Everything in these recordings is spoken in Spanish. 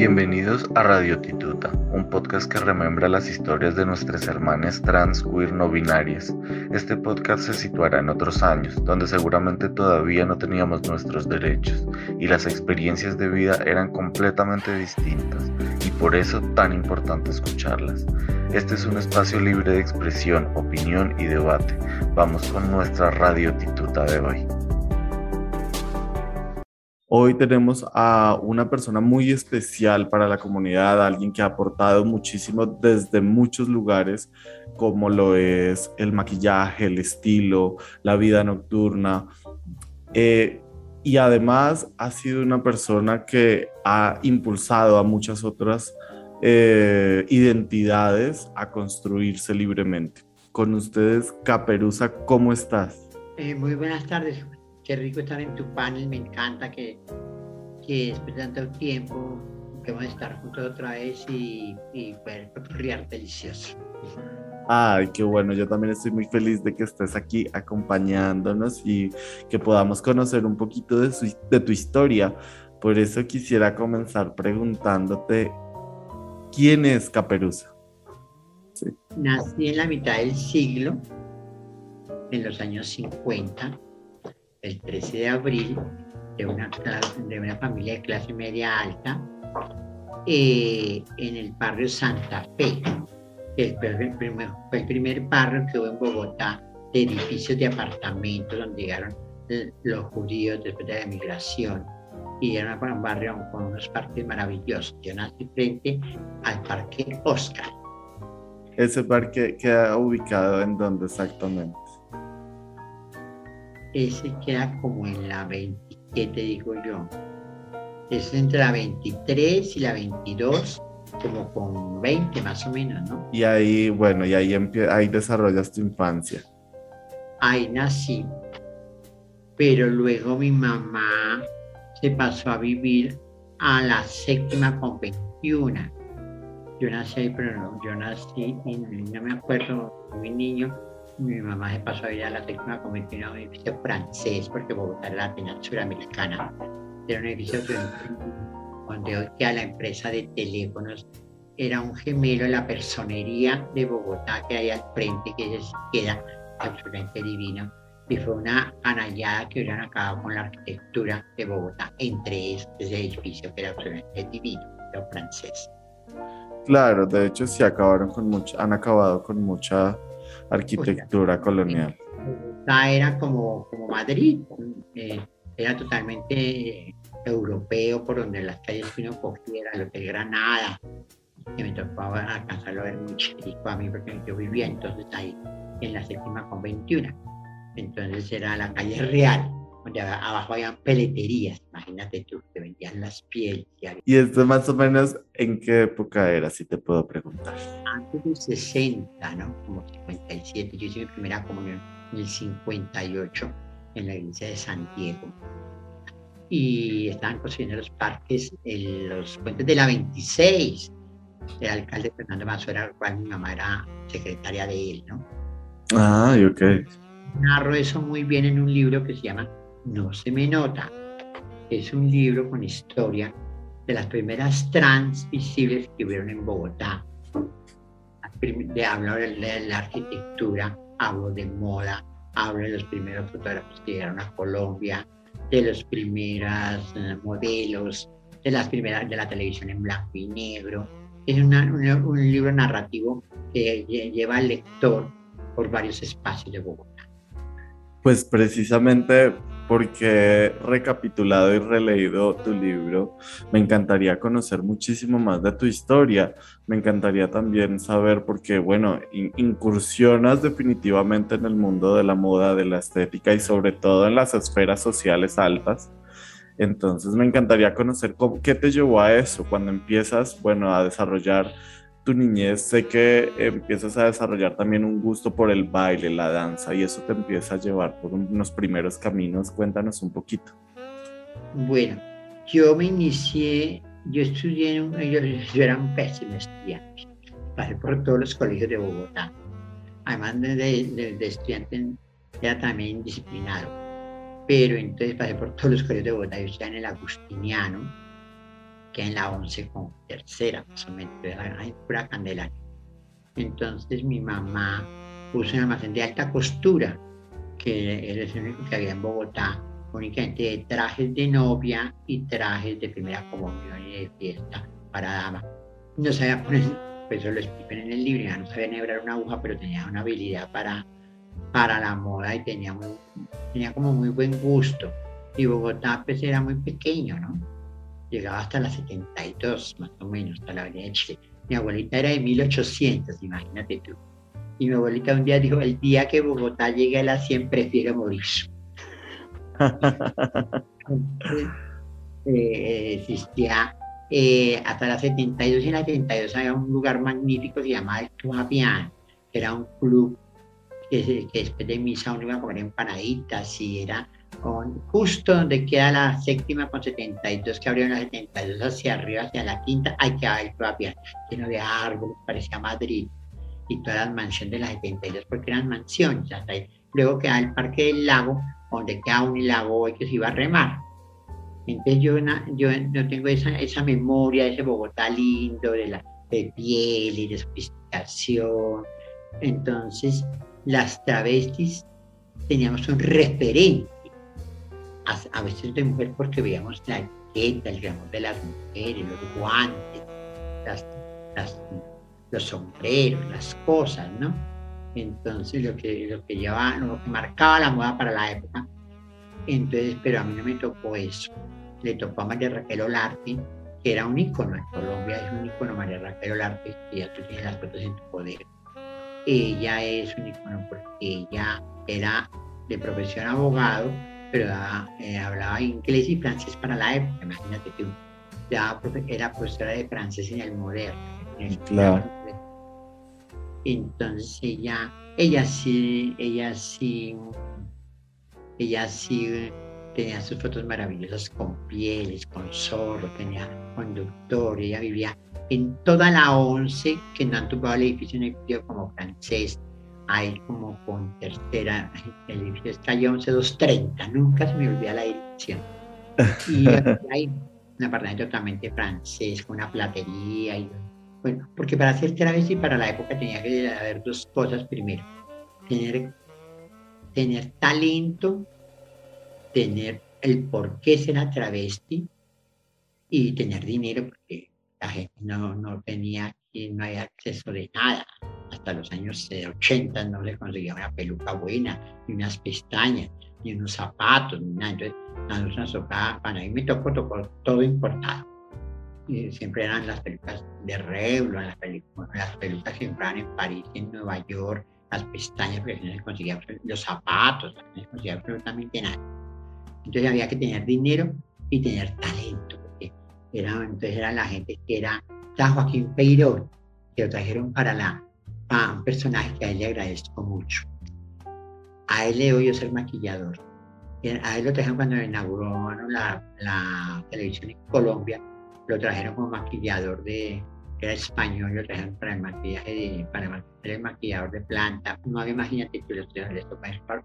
Bienvenidos a Radio Tituta, un podcast que remembra las historias de nuestras hermanas trans, queer, no binarias. Este podcast se situará en otros años, donde seguramente todavía no teníamos nuestros derechos y las experiencias de vida eran completamente distintas y por eso tan importante escucharlas. Este es un espacio libre de expresión, opinión y debate. Vamos con nuestra Radio Tituta de hoy. Hoy tenemos a una persona muy especial para la comunidad, alguien que ha aportado muchísimo desde muchos lugares, como lo es el maquillaje, el estilo, la vida nocturna. Eh, y además ha sido una persona que ha impulsado a muchas otras eh, identidades a construirse libremente. Con ustedes, Caperuza, ¿cómo estás? Eh, muy buenas tardes, qué rico estar en tu panel, me encanta que, que después de tanto tiempo podemos estar juntos otra vez y, y poder riar delicioso. Ay, qué bueno, yo también estoy muy feliz de que estés aquí acompañándonos y que podamos conocer un poquito de, su, de tu historia. Por eso quisiera comenzar preguntándote, ¿quién es Caperuza? Sí. Nací en la mitad del siglo, en los años 50, el 13 de abril de una, de una familia de clase media alta eh, en el barrio Santa Fe, que fue el, primer, fue el primer barrio que hubo en Bogotá de edificios de apartamentos donde llegaron los judíos después de la migración y era un barrio con unos parques maravillosos. Yo nací frente al parque Oscar. ¿Ese parque queda ubicado en dónde exactamente? Ese queda como en la 27, digo yo. Es entre la 23 y la 22, como con 20 más o menos, ¿no? Y ahí, bueno, y ahí, ahí desarrollas tu infancia. Ahí nací, pero luego mi mamá se pasó a vivir a la séptima con 21. Yo nací ahí, pero no, yo nací y no me acuerdo, muy niño, mi mamá se pasó a a la séptima convención a un edificio francés, porque Bogotá era la península americana. Era un edificio donde hoy queda la empresa de teléfonos. Era un gemelo de la personería de Bogotá que hay al frente, que queda absolutamente divino. Y fue una anallada que hubieran acabado con la arquitectura de Bogotá entre ese edificio que era absolutamente divino, pero francés. Claro, de hecho sí acabaron con mucho, han acabado con mucha arquitectura colonial. Era como, como Madrid, eh, era totalmente europeo, por donde las calles que uno cogiera, lo que Granada, que me tocaba alcanzarlo a ver muy chico a mí, porque yo vivía entonces ahí, en la séptima con 21. Entonces era la calle real, donde abajo habían peleterías, imagínate tú, que vendían las pieles. Y, esto más o menos en qué época era, si te puedo preguntar? Antes del 60, ¿no? Como 57, yo hice mi primera comunión en el 58 en la iglesia de San Diego. Y estaban construyendo los parques, los puentes de la 26. El alcalde Fernando Mazo era cual mi mamá era secretaria de él, ¿no? Ah, ok. Narro eso muy bien en un libro que se llama no se me nota. Es un libro con historia de las primeras trans visibles que hubieron en Bogotá. De, hablo de la arquitectura, hablo de moda, hablo de los primeros fotógrafos que llegaron a Colombia, de los primeros eh, modelos, de las primeras de la televisión en blanco y negro. Es un libro narrativo que lleva al lector por varios espacios de Bogotá. Pues precisamente porque recapitulado y releído tu libro, me encantaría conocer muchísimo más de tu historia. Me encantaría también saber, porque, bueno, incursionas definitivamente en el mundo de la moda, de la estética y sobre todo en las esferas sociales altas. Entonces me encantaría conocer cómo, qué te llevó a eso cuando empiezas, bueno, a desarrollar tu niñez, sé que empiezas a desarrollar también un gusto por el baile, la danza, y eso te empieza a llevar por unos primeros caminos. Cuéntanos un poquito. Bueno, yo me inicié, yo estudié, en un, yo, era un pésimo estudiante, pasé por todos los colegios de Bogotá. Además de, de, de estudiante, era también disciplinado. Pero entonces pasé por todos los colegios de Bogotá, yo estaba en el Agustiniano, que en la 11 con tercera, más o menos, hay pura candela. Entonces mi mamá puso un almacén de alta costura, que era el único que había en Bogotá, únicamente de trajes de novia y trajes de primera comunión y de fiesta para damas. No sabía poner, pues eso lo explico en el libro, no sabía nebrar una aguja, pero tenía una habilidad para, para la moda y tenía, tenía como muy buen gusto. Y Bogotá pues era muy pequeño, ¿no? Llegaba hasta las 72, más o menos, hasta la avenida de. Mi abuelita era de 1800, imagínate tú. Y mi abuelita un día dijo, el día que Bogotá llegue a las 100 prefiero morir. Eh, existía eh, hasta las 72 y en las 72 había un lugar magnífico que se llamaba el Club que era un club que, que después de misa uno iba a comer empanaditas y era justo donde queda la séptima con 72, que abrieron la 72 hacia arriba, hacia la quinta, hay que haber todavía lleno de árboles, parecía Madrid, y todas las mansiones de la 72, porque eran mansiones, hasta ahí. Luego queda el Parque del Lago, donde queda un lago que se iba a remar. Entonces yo, yo, yo tengo esa, esa memoria de ese Bogotá lindo, de, la, de piel y de sofisticación. Entonces, las travestis teníamos un referente a, veces de mujer porque veíamos la etiqueta, el glamour de las mujeres, los guantes, los sombreros, las cosas, ¿no? Entonces lo que, lo que llevaba, lo que marcaba la moda para la época. Entonces, pero a mí no me tocó eso. Le tocó a María Raquel Olarte, que era un ícono en Colombia, es un ícono María Raquel Olarte, que ya tú tienes las fotos en tu poder. Ella es un ícono porque ella era de profesión abogado, pero eh, hablaba inglés y francés para la época, imagínate que era profesora de francés en el moderno. claro. Entonces ella, ella sí, ella sí, ella sí tenía sus fotos maravillosas con pieles, con zorro, tenía conductor, ella vivía en toda la once que no han tumbado el edificio en el como francés, ahí como con tercera, el edificio es calle 11230, nunca se me olvida la dirección. Y hay un apartamento totalmente francés, con una platería. Y, bueno, porque para hacer travesti para la época tenía que haber dos cosas primero. Tener, tener talento, tener el por qué ser travesti y tener dinero, porque la gente no, no tenía, no hay acceso de nada hasta los años 80 no le conseguía una peluca buena, ni unas pestañas, ni unos zapatos, ni nada. Entonces, a nos tocaba, para mí me tocó, tocó todo importado. Y siempre eran las pelucas de Revlon, las, las pelucas que compraban en París, en Nueva York, las pestañas, porque no se conseguía los zapatos, no se conseguía absolutamente nada. Entonces había que tener dinero y tener talento, porque era, entonces era la gente que era, está Joaquín Peirón, que lo trajeron para la a un personaje que a él le agradezco mucho. A él le oí ser maquillador. A él lo trajeron cuando inauguró la, la, televisión en Colombia, lo trajeron como maquillador de, era español, lo trajeron para el maquillaje, de, para el maquillador de planta. No había, imagínate que los les para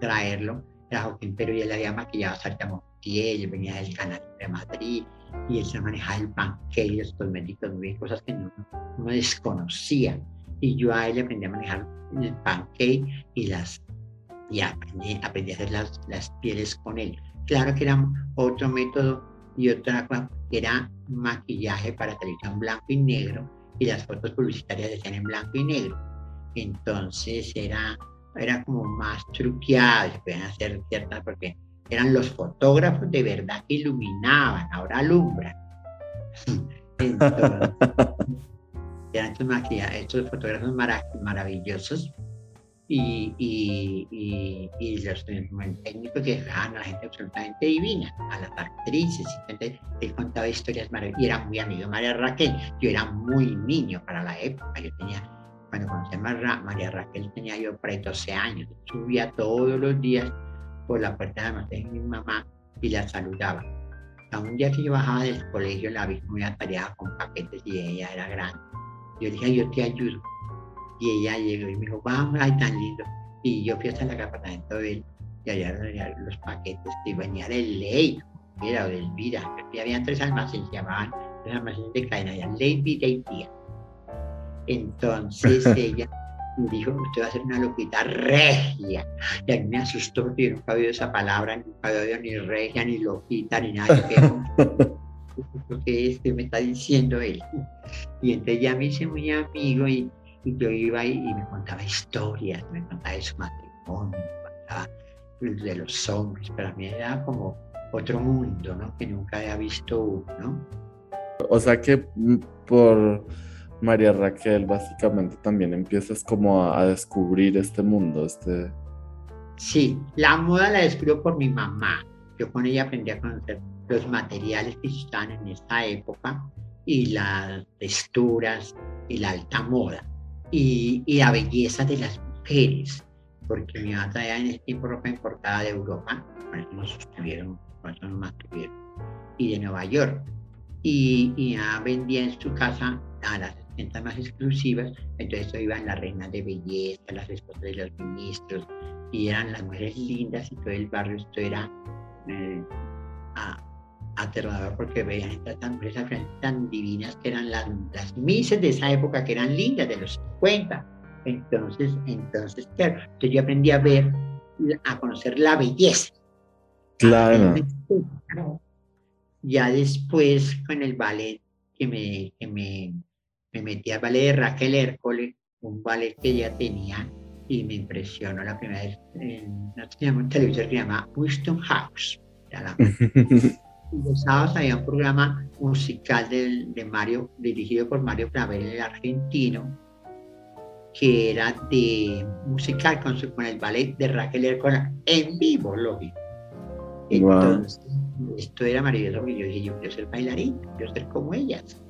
traerlo, era Joaquín Pero y él había maquillado a Sarta Montiel, venía del canal de Madrid, y él se manejaba el panque y los cosméticos, muy cosas que no, no desconocía y yo a él aprendí a manejar el pancake y las y aprendí, aprendí a hacer las, las, pieles con él. Claro que era otro método y otra cosa, era maquillaje para televisión blanco y negro y las fotos publicitarias decían en blanco y negro. Entonces era, era como más truqueado, se podían hacer ciertas, porque eran los fotógrafos de verdad que iluminaban, ahora alumbran. Entonces, eran estos, fotógrafos maravillosos y, y, y, los técnicos que dejaban a la gente absolutamente divina, a las actrices. Entonces, él contaba historias maravillosas y era muy amigo de María Raquel. Yo era muy niño para la época. Yo tenía, cuando conocí a María Raquel, tenía yo por ahí 12 años. Subía todos los días por la puerta de mi mamá y la saludaba. A un día que yo bajaba del colegio, la vi muy atareada con paquetes y ella era grande. Yo dije, yo te ayudo y ella llegó y me dijo, vamos, ay, tan lindo. Y yo fui hasta el apartamento de él y allá los paquetes que venía de ley, era o de Elvira. Aquí había tres almacenes, se llamaban los almacenes de cadena, ya ley, vida y tía. Entonces ella dijo, usted va a ser una loquita regia. Y a mí me asustó porque yo nunca había oído esa palabra, nunca había oído ni regia, ni loquita, ni nada. Lo que este me está diciendo él. Y entonces ya me hice muy amigo y y yo iba y, me contaba historias, me contaba de su matrimonio, me contaba de los hombres. Para mí era como otro mundo, ¿no? Que nunca había visto uno, ¿no? O sea que mm, por María Raquel básicamente también empiezas como a, descubrir este mundo, este... Sí, la moda la descubro por mi mamá. Yo con ella aprendí a conocer los materiales que estaban en esa época y las texturas y la alta moda y, y la belleza de las mujeres, porque mi mamá traía en ese tiempo ropa importada de Europa, por eso nos sostuvieron, por y de Nueva York. Y, y ya vendía en su casa a las tiendas más exclusivas, entonces iban las reinas de belleza, las esposas de los ministros, y eran las mujeres lindas y todo el barrio, esto era eh, a, aterrador porque veían estas empresas tan divinas que eran las, las mises de esa época, que eran lindas, de los 50. Entonces, entonces, claro, entonces yo aprendí a ver, a conocer la belleza. Claro. Ya después, con el ballet, que me, que me, me metí al ballet de Raquel Hércole, un ballet que ella tenía, y me impresionó la primera vez, en, un televisor que se llama Winston House. La, los sábados había un programa musical de, de Mario, dirigido por Mario Clavel, el argentino, que era de musical con, con el ballet de Raquel Ercona en vivo, lógico. Entonces, esto era maravilloso yo dije, yo quiero ser bailarín, quiero ser como ellas.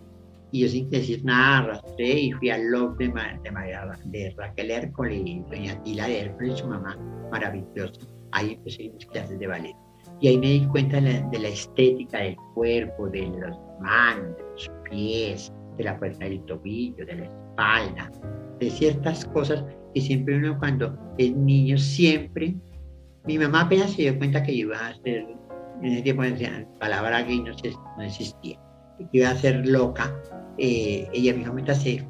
Y yo sin decir nada arrastré y fui al log de, de, de Raquel Hércules y doña Tila de Hércules, su mamá, maravillosa. Ahí empecé mis clases de ballet. Y ahí me di cuenta de la, estética del cuerpo, de los manos, de los pies, de la fuerza del tobillo, de la espalda, de ciertas cosas que siempre uno cuando es niño, siempre, mi mamá apenas se dio cuenta que iba a ser, en ese tiempo la palabra gay no, no existía, que iba a ser loca, eh, ella me dijo, métase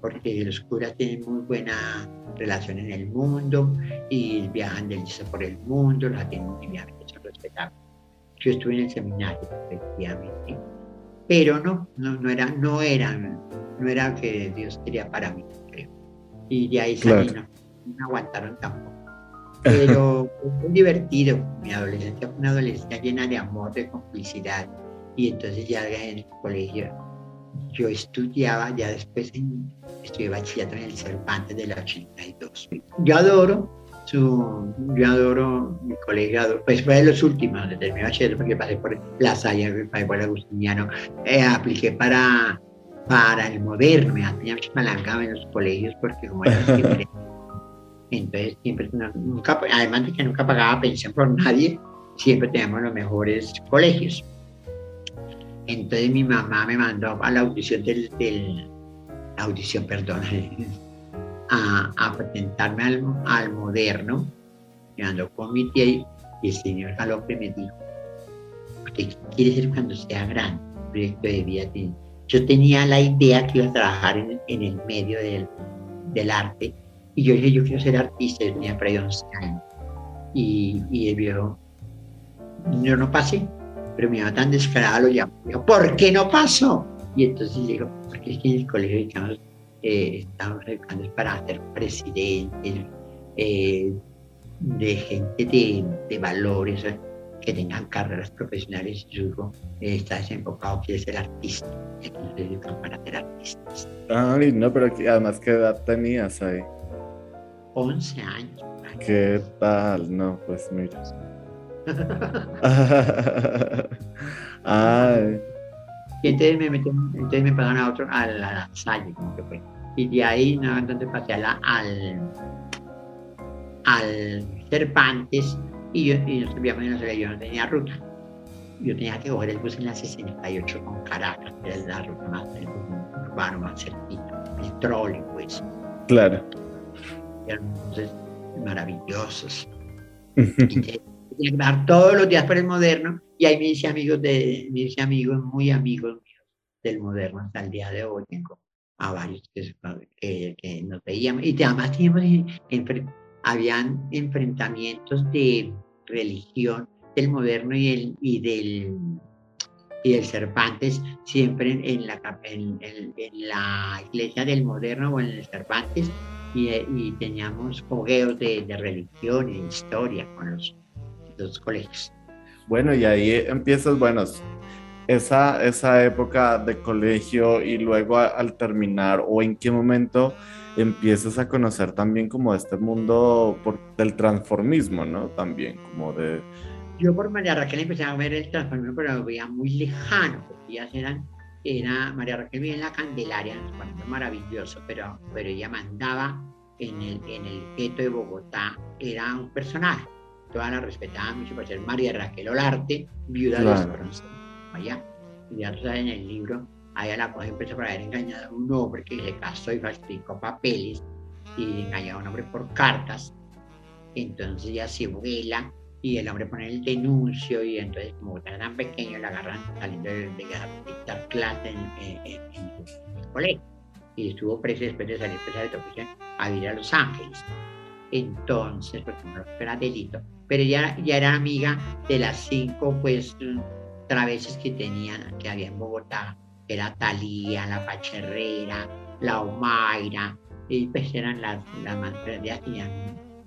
porque los curas tienen muy buena relación en el mundo y viajan del por el mundo, los tienen muy bien, son respetables. Yo estuve en el seminario, efectivamente, pero no, no, no era, no era, no era que Dios quería para mí, creo. Y de ahí salí, no, no aguantaron tampoco. Pero fue divertido. Mi adolescencia fue una adolescencia llena de amor, de complicidad. Y entonces ya en el colegio yo estudiaba, ya después en, estudié bachillerato en el Cervantes de la 82. Yo adoro su, yo adoro mi colegio, pues fue de los últimos, donde terminé bachillerato porque pasé por La Salle, pasé por el Agustiniano, eh, apliqué para, para el moderno, me tenía mucha en los colegios porque como era siempre, entonces siempre, nunca, además de que nunca pagaba pensión por nadie, siempre teníamos los mejores colegios. Entonces mi mamá me mandó a la audición del, del audición, perdón, a, a presentarme al, al, moderno, me mandó con mi tía y, el señor Galope me dijo, ¿qué quiere ser cuando sea grande? Proyecto de vida. Yo tenía la idea que iba a trabajar en, en el medio del, del, arte y yo dije, yo quiero ser artista, yo tenía por ahí 11 años. Y, y viejo, yo no pasé, pero mi mamá tan descarada lo llamó. Dijo, ¿por qué no pasó? Y entonces digo, porque es que en el colegio eh, estamos educando para ser presidente, eh, de gente de, de valores, que tengan carreras profesionales y su está desenfocado, quiere ser artista. Entonces para ser artistas. Ay, no, pero además, ¿qué edad tenías ahí? 11 años. ¿Qué tal? No, pues mira. Y entonces me, metí, entonces me pasaron a otro, a la, Salle, como que fue. Y de ahí, no, entonces pasé a la, al, al Cervantes y yo, y en la yo no tenía ruta. Yo tenía que coger el bus en la 68 con Caracas, que era la ruta más urbano, más cerquita, el trolling, pues. Claro. Y entonces, maravillosos. y dar todos los días por el moderno, y ahí me hice amigos, de, me hice amigos, muy amigos míos del moderno hasta el día de hoy. Tengo a varios que, que, nos veíamos, y además teníamos, habían enfrentamientos de religión del moderno y, el, y del y del Cervantes siempre en, la, en, la iglesia del moderno o en el Cervantes y, y teníamos fogueos de, de, religión y de historia con los, los colegios. Bueno, y ahí empiezas, bueno, esa, esa época de colegio y luego al terminar o en qué momento empiezas a conocer también como este mundo por, del transformismo, ¿no? También como de... Yo por María Raquel empecé a ver el transformismo, pero lo veía muy lejano, porque ellas eran, era, María Raquel vivía en la Candelaria, un maravilloso, pero, pero ella mandaba en el, en el gueto de Bogotá, era un personaje, todas la respetaban mucho por ser María Raquel Olarte, viuda de los allá, y ya tú sabes en el libro, Ahí a la cosa empezó por haber engañado a un hombre que se casó y falsificó papeles y engañó a un hombre por cartas. Entonces ya se vuela y el hombre pone el denuncio y entonces como era tan pequeño la agarran saliendo de, dictar clase en, el colegio. Y estuvo preso después de salir presa de prisión a vivir a Los Ángeles. Entonces, porque no era delito. Pero ya, ya era amiga de las cinco pues traveses que tenían, que había en Bogotá era Talía, la Pacherrera, la Omaira, y pues eran las, las tenían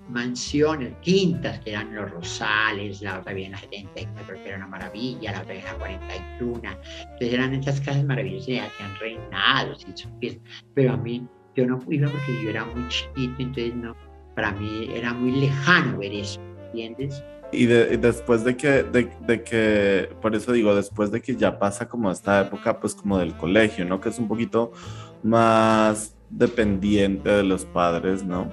mansiones, quintas, que eran los Rosales, la otra bien la 74, que era una maravilla, la otra bien la 41. Entonces eran esas casas maravillosas que hacían reinados y pero a mí yo no iba porque yo era muy chiquito, entonces no, para mí era muy lejano ver eso, ¿entiendes? Y, después de que, de, que, por eso digo, después de que ya pasa como esta época, pues como del colegio, ¿no? Que es un poquito más dependiente de los padres, ¿no?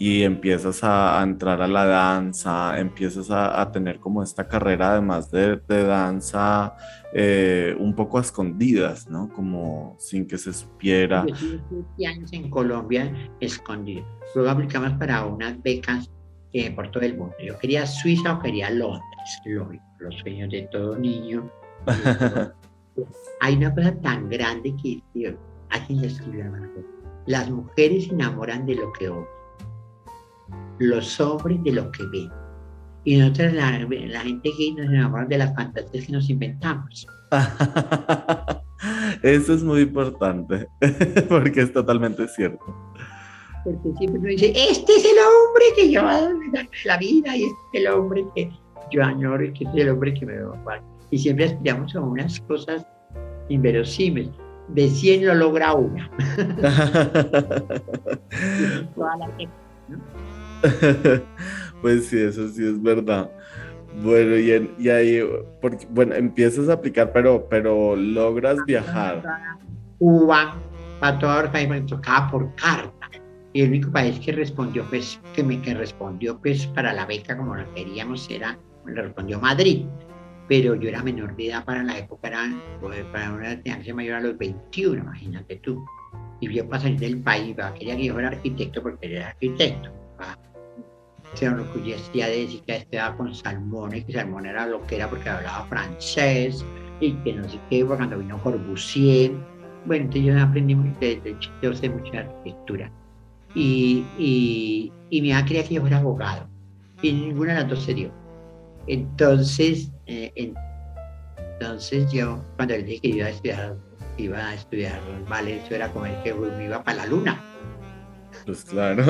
Y empiezas a, entrar a la danza, empiezas a, tener como esta carrera además de, danza eh, un poco a escondidas, ¿no? Como sin que se supiera. Yo años en Colombia escondido. Luego aplicamos para unas becas por todo el mundo. Yo quería Suiza o quería Londres, lógico, los sueños de todo niño. Hay una cosa tan grande que alguien le escribió, hermano. Las mujeres se enamoran de lo que oyen, los hombres de lo que ven. Y nosotros, la, la gente gay, nos enamoramos de las fantasías que nos inventamos. Eso es muy importante, porque es totalmente cierto porque siempre uno dice, este es el hombre que yo dar la vida y este es el hombre que yo añoro y que es el hombre que me va a Y siempre aspiramos a unas cosas inverosímiles. De 100 lo logra una. pues sí, eso sí es verdad. Bueno, y, ahí, porque, bueno, empiezas a aplicar, pero, pero logras viajar. Cuba, para toda me tocaba por carta y el único país que respondió, pues, que, me, que respondió, pues, para la beca como la queríamos era, le respondió Madrid. Pero yo era menor de edad para la época, era, pues, para una estudiante mayor a los 21, imagínate tú. Y yo para salir del país, quería que yo fuera arquitecto porque era arquitecto. Se enorgullecía de decir que estaba con Salmón y que Salmón era lo que era porque hablaba francés y que no sé qué, cuando vino Corbusier. Bueno, entonces yo aprendí, de, de, yo sé mucha arquitectura y, y, y mi mamá quería que yo fuera abogado y ninguna de las dos se dio. Entonces, eh, entonces yo, cuando le dije que iba a estudiar, iba a estudiar vale, eso era como el que me iba para la luna. Pues claro.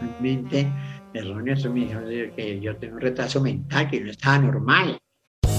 Realmente, erróneo, eso me dijeron que yo tengo un retraso mental, que no estaba normal.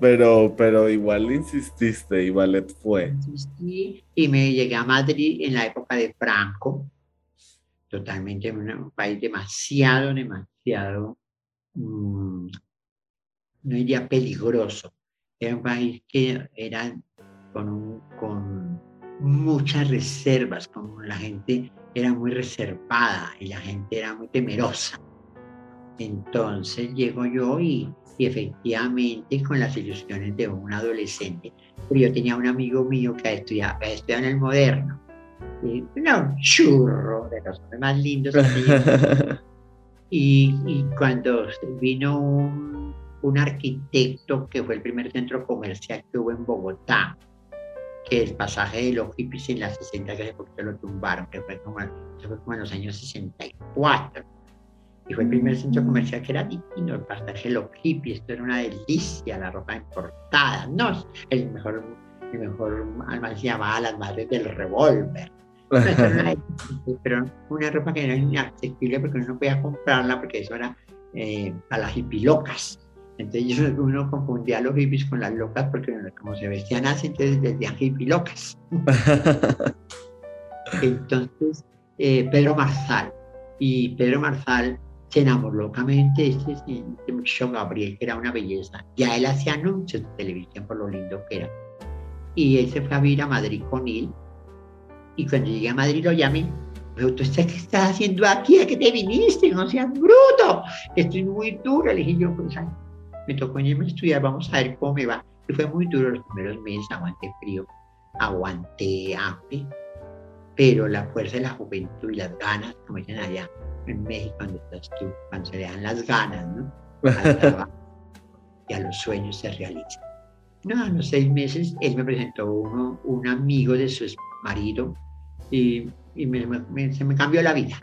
Pero, pero igual insististe, igual fue. Insistí y me llegué a Madrid en la época de Franco, totalmente un país demasiado, demasiado, mmm, no diría peligroso. Era un país que era con, un, con muchas reservas, como la gente era muy reservada y la gente era muy temerosa. Entonces llego yo y y efectivamente con las ilusiones de un adolescente. Pero yo tenía un amigo mío que estudiaba, estudiaba en el moderno, y, un churro de los más lindos. y, y, cuando vino un, un, arquitecto que fue el primer centro comercial que hubo en Bogotá, que el pasaje de los hippies en las 60 que se lo tumbaron, que fue como, fue como en los años 64 y fue el primer centro comercial que era divino, el pasaje Los Hippie, esto era una delicia, la ropa importada, no, el mejor, el mejor almacén se llamaba las madres del revólver. pero una ropa que era inaccesible porque uno no podía comprarla porque eso era eh, para las locas Entonces uno confundía a los hippies con las locas porque como se vestían así, entonces decían locas entonces, eh, Pedro Marzal. Y Pedro Marzal se enamoró locamente este, este muchacho Gabriel, que era una belleza. Ya él hacía anuncios de televisión por lo lindo que era. Y él se fue a vivir a Madrid con él. Y cuando llegué a Madrid lo llamé. Dijo, ¿tú qué estás haciendo aquí? ¿A qué te viniste? No seas bruto. Estoy muy duro. Le dije yo, pues, me tocó irme a estudiar, vamos a ver cómo me va. Y fue muy duro los primeros meses, aguanté frío, aguanté hambre, pero la fuerza de la juventud y las ganas, como dicen allá, en México cuando estás tú, cuando se le dan las ganas, ¿no? y a los sueños se realizan. No, a los seis meses él me presentó uno, un amigo de su marido y, y me, me, se me cambió la vida.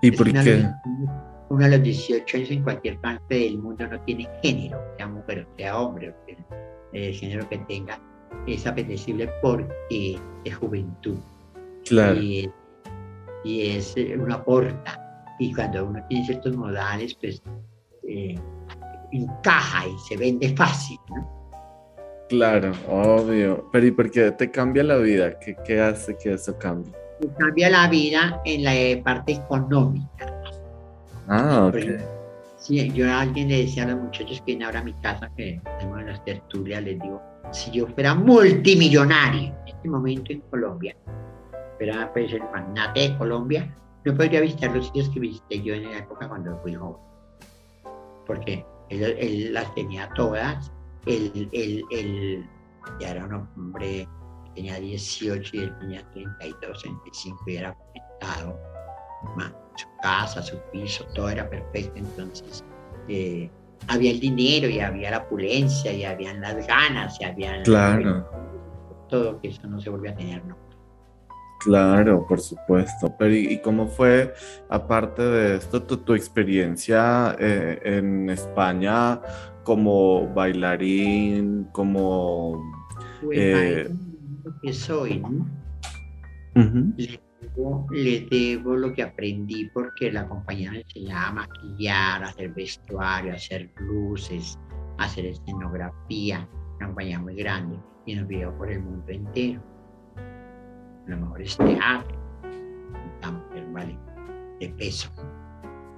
¿Y por qué? uno a los 18 años en cualquier parte del mundo no tiene género, sea mujer o sea hombre, el género que tenga es apetecible porque es juventud. Claro. Y y es eh, una porta. Y cuando uno tiene ciertos modales, pues eh, encaja y se vende fácil, ¿no? Claro, obvio. Pero ¿y por qué te cambia la vida? ¿Qué, qué hace que eso cambie? Me cambia la vida en la parte económica. Ah, ok. sí, yo a alguien le decía a los muchachos que vienen ahora a mi casa, que tenemos las tertulias, les digo, si yo fuera multimillonario en este momento en Colombia, era pues, el magnate de Colombia, no podría visitar los sitios que visité yo en la época cuando fui joven. Porque él, las tenía todas. Él, él, ya era un hombre que tenía 18 y él tenía 32, 35 y era conectado. Su casa, su piso, todo era perfecto. Entonces, eh, había el dinero y había la opulencia y habían las ganas y había claro. todo que eso no se volvió a tener, ¿no? Claro, por supuesto. Pero ¿y, cómo fue, aparte de esto, tu, experiencia eh, en España como bailarín, como... Pues eh... que soy, ¿no? le, debo, lo que aprendí porque la compañía me enseñaba a maquillar, a hacer vestuario, a hacer luces, a hacer escenografía, una compañía muy grande y nos vio por el mundo entero a lo mejor es teatro, mujer vale de peso.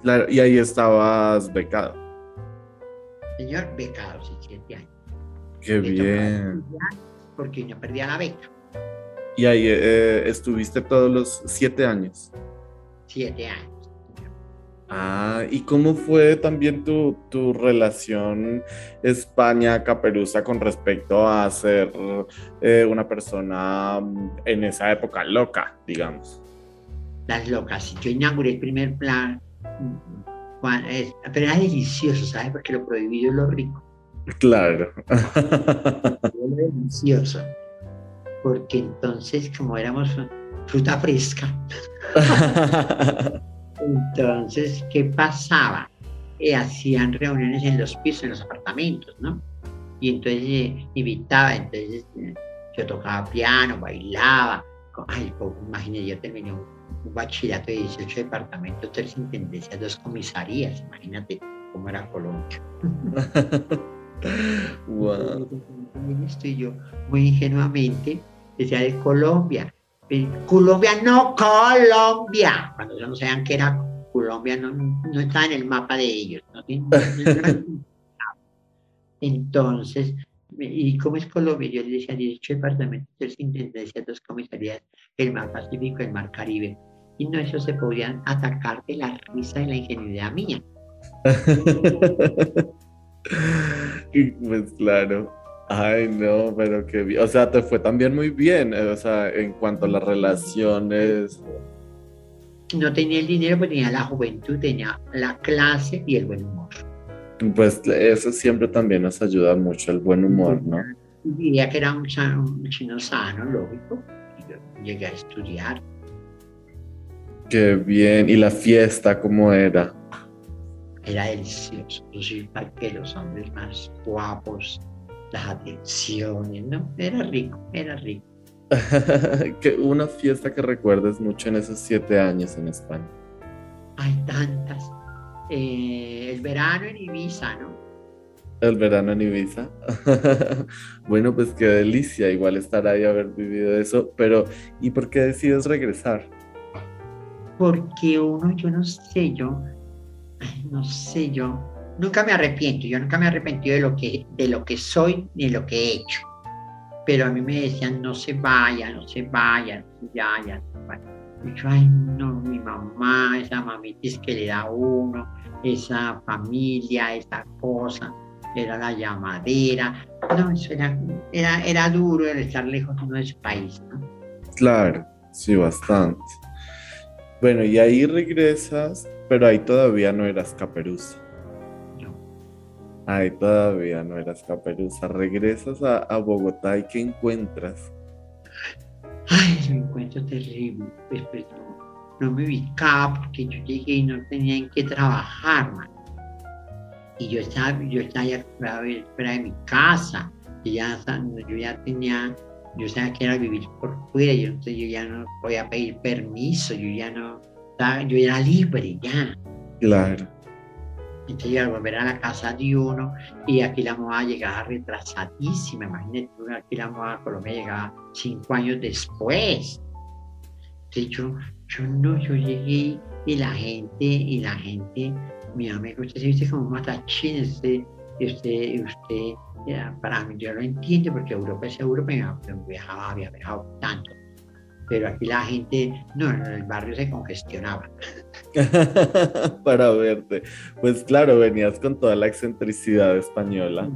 Claro, y ahí estabas becado. Señor, becado, sí, siete años. Qué Me bien. Porque no perdía la beca. Y ahí eh, estuviste todos los siete años. Siete años. Ah, ¿y cómo fue también tu, tu relación España-Caperuza con respecto a ser eh, una persona mm, en esa época loca, digamos? Las locas. Yo inauguré el primer plan. Es- pero era delicioso, ¿sabes? Porque lo prohibido es lo rico. Claro. Era lo delicioso. Porque entonces, como éramos fruta fresca, entonces, ¿qué pasaba? Eh, hacían reuniones en los pisos, en los apartamentos, ¿no? Y entonces eh, invitaba, entonces eh, yo tocaba piano, bailaba. Ay, pues, imagínate, yo terminé un, un bachillerato de 18 departamentos, tres intendencias, dos comisarías, imagínate cómo era Colombia. Wow. Estoy yo muy ingenuamente decía de Colombia. Colombia, no Colombia. Cuando ellos no sabían que era Colombia, no, no estaba en el mapa de ellos. ¿no? Entonces, ¿y cómo es Colombia? Yo le decía 18 departamentos, tres intendencias, dos comisarías, el mar Pacífico, el mar Caribe. Y no, eso se podían atacar de la risa y la ingenuidad mía. Pues claro. Ay, no, pero qué bien. O sea, te fue también muy bien. eh, O sea, en cuanto a las relaciones. No tenía el dinero, pues tenía la juventud, tenía la clase y el buen humor. Pues eso siempre también nos ayuda mucho, el buen humor, ¿no? Diría que era un, chino sano, lógico. Llegué a estudiar. Qué bien. ¿Y la fiesta cómo era? Era delicioso. Yo soy para que los hombres más guapos, las atenciones, ¿no? Era rico, era rico. que una fiesta que recuerdes mucho en esos siete años en España. Hay tantas. Eh, el verano en Ibiza, ¿no? El verano en Ibiza. bueno, pues qué delicia, igual estar ahí haber vivido eso, pero ¿y por qué decides regresar? Porque uno, yo no sé, yo, no sé, yo nunca me arrepiento, yo nunca me he arrepentido de lo que, de lo que soy ni de lo que he hecho. Pero a mí me decían, no se vaya, no se vaya, no se vaya. Y yo, ay, no, mi mamá, esa mamitis que le da uno, esa familia, esa cosa, era la llamadera. No, eso era, era, era duro el estar lejos de su país, ¿no? Claro, sí, bastante. Bueno, y ahí regresas, pero ahí todavía no eras caperuza. Ahí todavía no eras caperuza. Regresas a, a Bogotá y ¿qué encuentras? Ay, un encuentro terrible. Pues, pues, no, no me ubicaba porque yo llegué y no tenía en qué trabajar, man. Y yo estaba, yo estaba ya fuera de mi casa. Y ya, yo ya tenía, yo sabía que era vivir por fuera. Yo, entonces yo ya no podía pedir permiso. Yo ya no, estaba- yo era libre ya. Claro. Entonces al volver a la casa de uno y aquí la moda llegaba retrasadísima. Imagínate, aquí la moda a Colombia llegaba cinco años después. Entonces yo, yo no, yo llegué y la gente, y la gente, mi amigo, usted se viste como un matachín, usted, usted, usted, ya, para mí yo lo entiendo porque Europa es Europa y yo viajaba, había viajado tanto. Pero aquí la gente, no, en el barrio se congestionaba. Para verte. Pues claro, venías con toda la excentricidad española.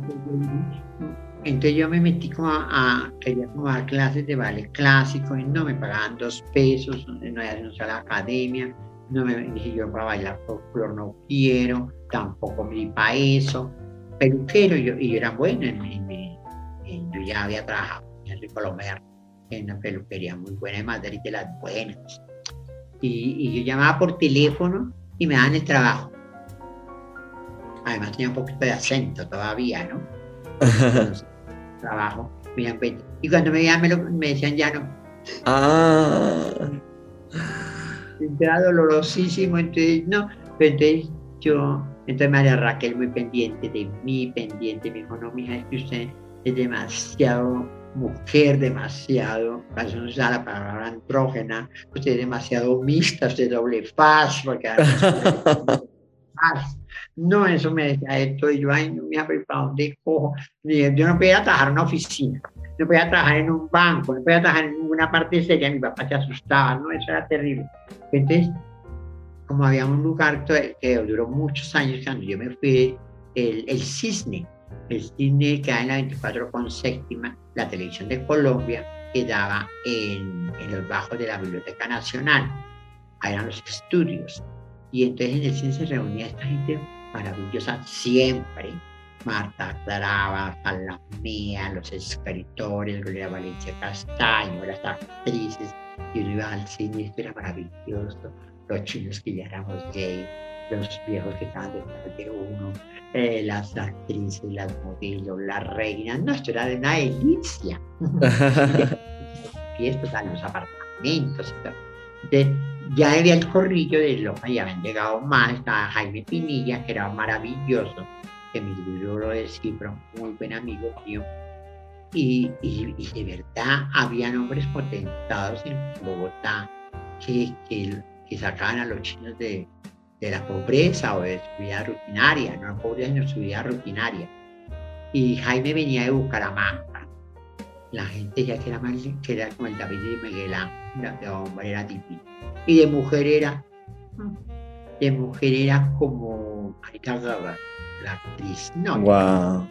Entonces yo me metí como a, a- quería como dar clases de ballet clásico y no me pagaban dos pesos, no había renunciado a la academia, no me dije yo para bailar folclore no quiero, tampoco me di para eso, peluquero yo, y yo era bueno, en, en- en- yo ya había trabajado en Lomer, en una peluquería muy buena de Madrid de las buenas. Y, y yo llamaba por teléfono y me daban el trabajo. Además tenía un poquito de acento todavía, ¿no? Entonces, trabajo. Y cuando me veían me, lo- me decían ya no. Ah, Era dolorosísimo, entonces no. Pero entonces yo, entonces María Raquel muy pendiente de mí, pendiente, me dijo, no, mija, es que usted es demasiado mujer demasiado, para eso no se usa la palabra andrógena, usted es demasiado mixta, usted es doble faz, porque no, eso me decía esto, y yo, ay, no, mira, pero ¿para dónde cojo? Yo no podía trabajar en una oficina, no podía trabajar en un banco, no podía trabajar en ninguna parte seria, mi papá se asustaba, no, eso era terrible. Entonces, como había un lugar que duró muchos años, cuando yo me fui, el, el cisne, el cisne queda en la 24 con séptima, la televisión de Colombia quedaba en, en los bajos de la Biblioteca Nacional, ahí eran los estudios, y entonces en el cine se reunía esta gente maravillosa siempre, Marta Traba, Salamea, los escritores, Gloria Valencia Castaño, las actrices, y uno iba al cine, esto era maravilloso, los chinos que ya éramos gay, los viejos que estaban detrás de uno, eh, las actrices, las modelos, las reinas, no, esto era de una delicia. Fiestas los apartamentos. Ya había el corrillo de Loja, ya habían llegado más, estaba Jaime Pinilla, que era maravilloso, que mi libro lo descifra, muy buen amigo mío. Y, y, y, de verdad habían hombres potentados en Bogotá que, que, que sacaban a los chinos de, de la pobreza o de su vida rutinaria, no la pobreza, sino su vida rutinaria. Y Jaime venía de Bucaramanga. La gente ya que era, más, que era como el David de Miguel Ángel, de hombre era divino. Y de mujer era, de mujer era como Marita Gaba, la actriz. No, wow.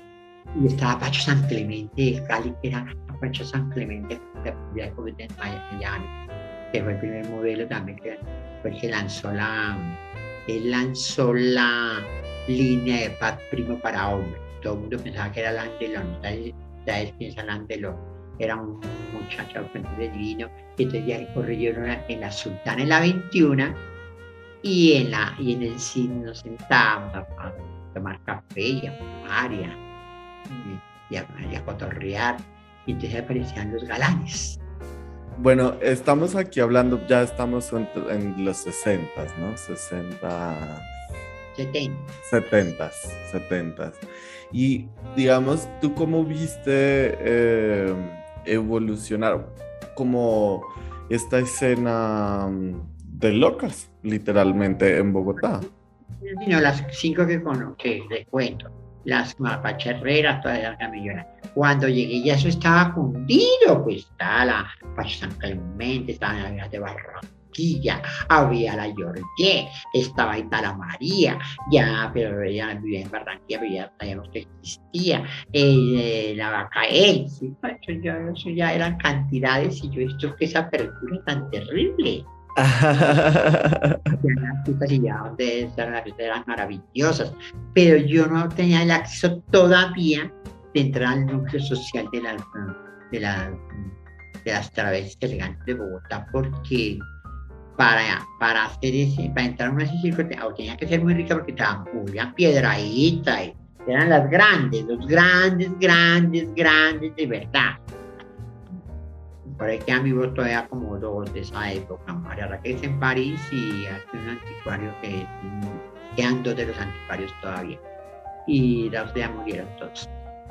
Y estaba Pacho San Clemente de Cali, que era Pacho San Clemente, de la en Miami, que fue el primer modelo también, que fue el que lanzó la él lanzó la línea de Pat Primo para hombres. Todo el mundo pensaba que era Landelón, ¿sabes piensa Landelón? Era un muchacho de divino, y entonces ya corrieron en la Sultana en la 21 y en, la, y en el cine nos sentábamos a, tomar café y a fumar y a, y a cotorrear. Y entonces aparecían los galanes. Bueno, estamos aquí hablando, ya estamos en, en los 60, ¿no? 60... 70. 70, 70. Y digamos, ¿tú cómo viste eh, evolucionar como esta escena de locas, literalmente, en Bogotá? No, las cinco que conozco, que les cuento, las mapacharreras, todas las millones. Cuando llegué ya eso estaba fundido, pues estaba la Pacho San Clemente, estaba en la de Barranquilla, había la Georgie, estaba Itala María, ya, pero ella vivía en Barranquilla, pero ya sabíamos que existía, eh, la Bacael, sí, Pacho, ya, eso ya eran cantidades y yo esto que esa apertura tan terrible. las y ya donde eran maravillosas, pero yo no tenía el acceso todavía de entrar al núcleo social de, la, de, la, de las travestis elegantes de Bogotá, porque para, para hacer para entrar a una circo tenía que ser muy rica porque estaba muy piedradita y eran las grandes, los grandes, grandes, grandes de verdad. Por ahí quedan vivos todavía como dos de esa época, María Raquel en París y hace un anticuario que quedan dos de los anticuarios todavía. Y los de murieron todos.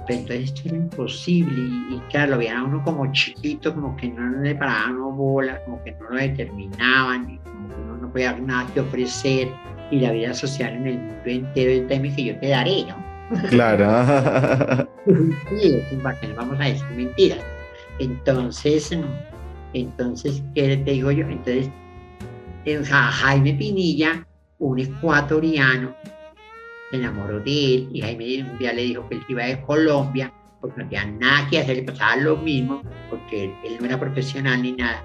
Pero entonces esto era imposible y, claro, lo veían a uno como chiquito, como que no le paraban no bola, como que no lo determinaban, y como que uno no podía nada que ofrecer y la vida social en el mundo entero es tema que yo te daré, ¿no? Claro. sí, para que no vamos a decir mentiras. Entonces, entonces, ¿qué te digo yo? Entonces, Jaime Pinilla, un ecuatoriano, enamoró de él y Jaime un día le dijo que él iba de Colombia porque no tenía nada que hacer, le pasaba lo mismo, porque él, no era profesional ni nada,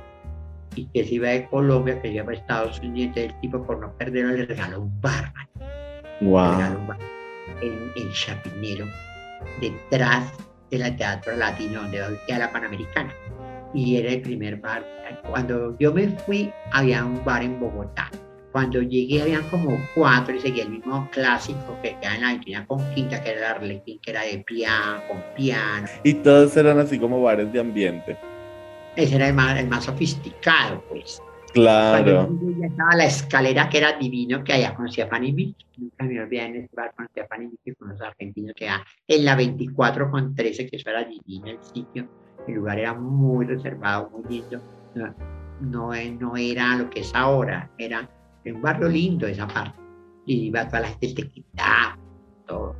y que se iba de Colombia, que iba a Estados Unidos, el tipo por no perderlo le regaló un barman. Wow. en, en Chapinero, detrás de la Teatro Latino, donde queda la Panamericana. Y era el primer bar. Cuando yo me fui, había un bar en Bogotá cuando llegué habían como cuatro y seguía el mismo clásico que queda en la vitrina con quinta, que era Arlequín, que era de piano, con piano. Y todos eran así como bares de ambiente. Ese era el más, el más sofisticado, pues. Claro. Cuando ya estaba la escalera que era divino, que allá conocía a. Nunca me olvidé en ese bar, conocía a Panini con los argentinos que era en la 24 con 13, que eso era divino el sitio. el lugar era muy reservado, muy lindo. No, no, no era lo que es ahora, era un barrio lindo esa parte. Y iba toda la gente te quitaba, todo.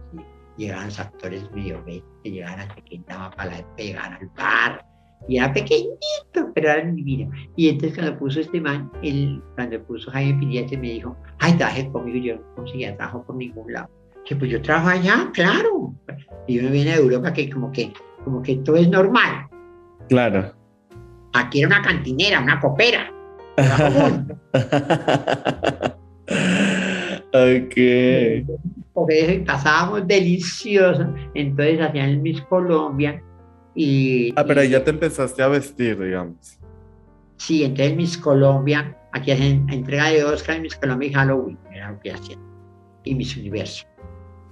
Llegaban los actores medio que llegaban te quitaba para pegar al bar. Y era pequeñito, pero era divino. Y entonces cuando puso este man, él, cuando puso Jaime Piniete me dijo, ay, trabaje conmigo, yo no conseguía trabajo por ningún lado. Que pues yo trabajo allá, claro. Y uno viene de Europa que como que, como que todo es normal. Claro. Aquí era una cantinera, una copera. Ok. Por eso pasábamos delicioso. Entonces hacían el Miss Colombia y... Ah, pero ya te empezaste a vestir, digamos. Sí, entonces Miss Colombia, aquí hacen entrega de Oscar, Miss Colombia y Halloween, era lo que hacían. Y Miss Universo,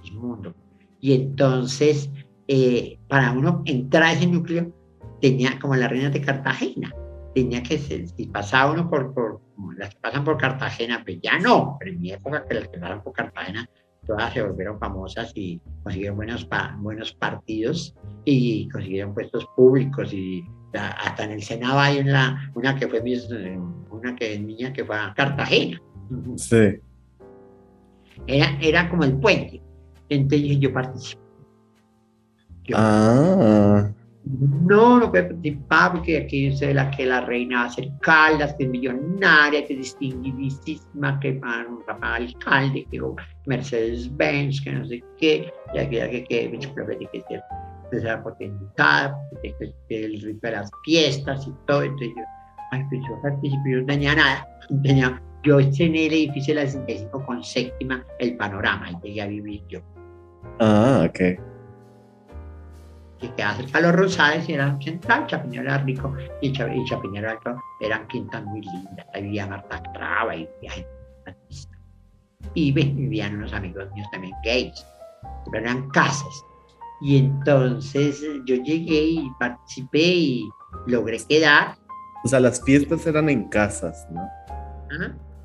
Miss Mundo. Y entonces, eh, para uno entrar a ese núcleo, tenía como la reina de Cartagena, tenía que ser, si pasaba uno por, por las que pasan por Cartagena, pues ya no, pero en mi época que las que pasan por Cartagena, todas se volvieron famosas y consiguieron buenos, buenos partidos y consiguieron puestos públicos y hasta en el Senado hay una, una que fue una que niña que fue a Cartagena. Sí. Era, era como el puente. Entonces yo participé. ah. No, no puede participar porque aquí dice la que la reina va a ser Caldas, que es millonaria, que es distinguidísima, que para un alcalde, que Mercedes-Benz, que no sé qué, y aquí que, que, que, que, que sea el ritmo de las fiestas y todo. Entonces yo, ay, pues yo participé, yo no tenía nada. Tenía, yo estrené el edificio de la 65 con séptima, el panorama, y llegué a vivir yo. Ah, ok que quedaba cerca de los Rosales y era central, Chapinero era rico y, Chapinero Alto eran quintas muy lindas. Ahí vivía Marta Traba y vivía Y vivían unos amigos míos también gays, pero eran casas. Y entonces yo llegué y participé y logré quedar. O sea, las fiestas eran en casas, ¿no?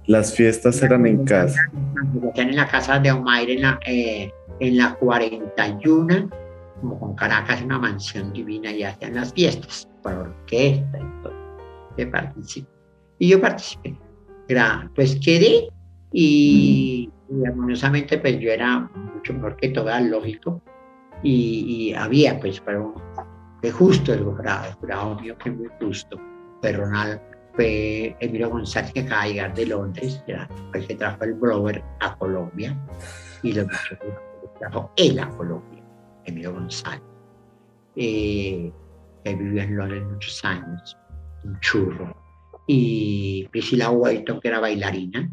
Las fiestas eran en casa. en la casa de Omaire en la, eh, en la 41 como con Caracas, una mansión divina y hacían las fiestas por orquesta y todo. Y yo participé. Era, pues quedé y, armoniosamente pues yo era mucho mejor que todo, lógico. Y, había pues, pero fue justo el jurado, el jurado mío fue muy justo. Fue Ronald, fue Emilio González que acaba de llegar de Londres, era el que trajo el blower a Colombia y lo trajo él a Colombia. Emilio González, eh, que vivió en Londres muchos años, un churro, y Priscilla Walton, que era bailarina,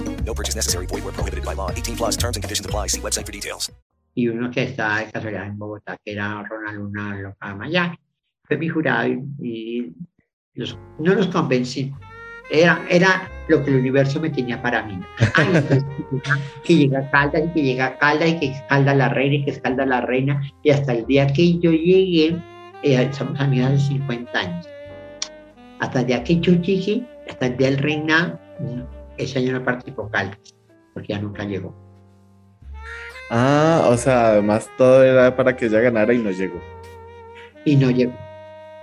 No purchase necessary. Void where prohibited by law. 18 plus terms and conditions apply. See website for details. Y uno que casualidad en Bogotá, que era Ronald Luna fue mi jurado y, y los, no los convencí. Era, era lo que el universo me tenía para mí. que llega Caldas y que llega Caldas y que escalda la reina y que escalda la reina. Y hasta el día que yo llegué, eh, somos amigas de 50 años. Hasta el día que yo llegué, hasta el día del reina, ese año no participó Caldas, porque ya nunca llegó. Ah, o sea, además todo era para que ella ganara y no llegó. Y no llegó.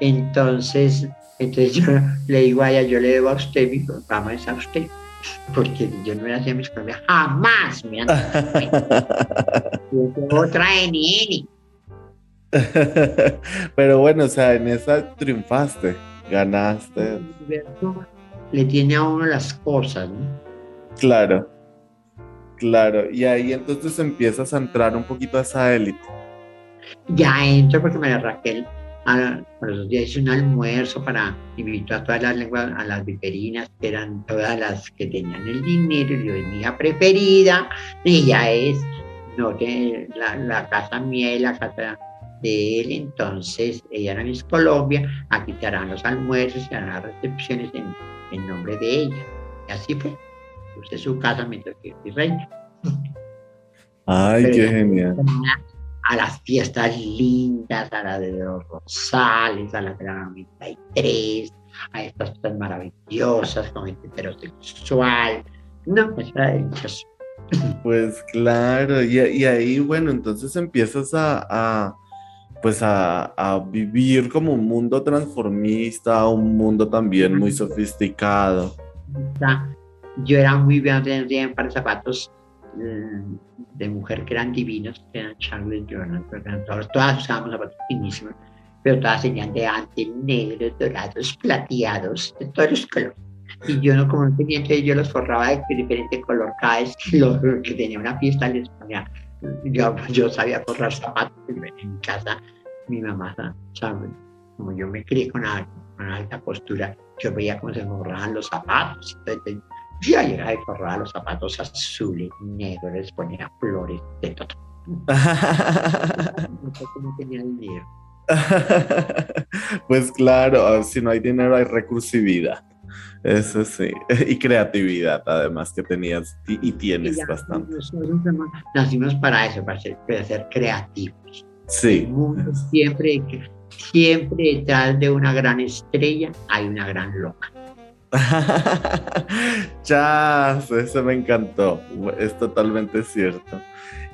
Entonces, entonces yo le digo a ella, yo le debo a usted, mi programa es a usted, porque yo no le hacía mis programas, jamás me han Otra NN. Pero bueno, o sea, en esa triunfaste, ganaste. Le tiene a uno las cosas, ¿no? Claro, claro. Y ahí entonces empiezas a entrar un poquito a esa élite. Ya entro porque María Raquel a, por esos días hice un almuerzo para invitar a todas las lenguas, a las viperinas, que eran todas las que tenían el dinero, y yo mi hija preferida, ella es, no, que la, la casa mía y la casa de él, entonces ella era Miss Colombia, aquí te harán los almuerzos y harán las recepciones en, en nombre de ella. Y así fue. Usted su casa mientras que fui reina. Ay, Pero qué genial. A las fiestas lindas, a la de los Rosales, a la de la 93, a estas fiestas maravillosas con gente heterosexual. No, pues era delicioso. Pues claro, y, y ahí, bueno, entonces empiezas a, a, pues a, a vivir como un mundo transformista, un mundo también muy sofisticado. yo era muy bien, bien para zapatos mm, de mujer que eran divinos, que eran Charles Jordan, eran todos- todas usábamos zapatos finísimos, pero todas tenían de antes negros, dorados, plateados, de todos los colores. Y yo no, como no tenía yo los forraba de diferente color cada vez que, lo- que tenía una fiesta les ponía, yo, yo sabía forrar zapatos en casa, mi mamá, como yo me crié con, al- con alta postura, yo veía cómo se forraban los zapatos. Entonces, yo ya llegaba y forraba los zapatos azules, negros, les ponía flores, de todo. No tenía dinero. Pues claro, si no hay dinero hay recursividad. Eso sí. Y creatividad, además, que tenías y, y tienes Y ya, bastante. Nacimos para eso, para ser, para ser creativos. Sí. El mundo siempre, siempre detrás de una gran estrella hay una gran loca. Ya, eso me encantó. Es totalmente cierto.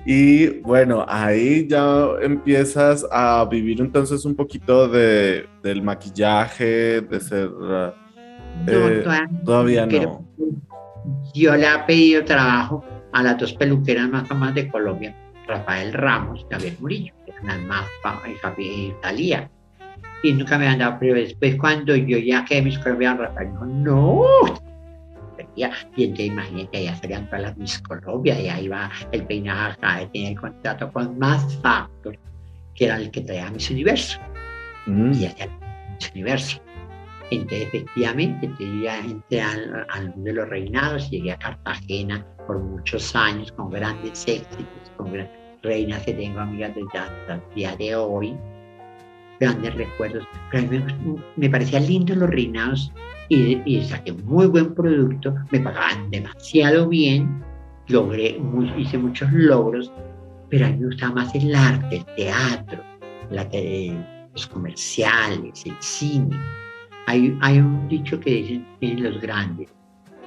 Y bueno, ahí ya empiezas a vivir entonces un poquito de, del maquillaje, de ser... No, eh, todavía- no. Yo le he pedido trabajo a las dos peluqueras más famosas de Colombia, Rafael Ramos y Javier Murillo, que eran las más famosas, y Talía. Y nunca me han dado, pero después cuando yo ya quedé Miss Colombia, Rafael dijo, no. Y entonces imagínate, allá salían todas las Miss Colombia, y ahí va el peinado acá, tenía el contrato con Mass Factor, que era el que traía Miss Universo Mm. y hacia el universo. Entonces, efectivamente, yo ya entré al, al mundo de los reinados, llegué a Cartagena por muchos años con grandes éxitos, con gran- reinas que tengo amigas desde hasta el día de hoy, grandes recuerdos. Pero a mí me, me parecían lindos los reinados y, saqué muy buen producto, me pagaban demasiado bien, logré, hice muchos logros, pero a mí me gustaba más el arte, el teatro, los comerciales, el cine. Hay, hay un dicho que dicen los grandes,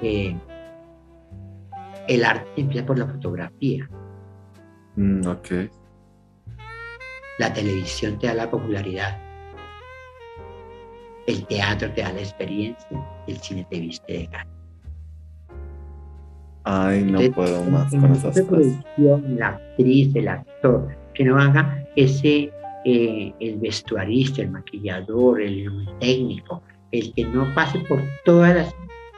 eh, el arte empieza por la fotografía, Mm, ok. la televisión te da la popularidad, el teatro te da la experiencia, el cine te viste de cara. Ay, no Entonces, puedo más con esas producción, la actriz, el actor, que no haga ese, eh, el vestuarista, el maquillador, el técnico, el que no pase por todas las,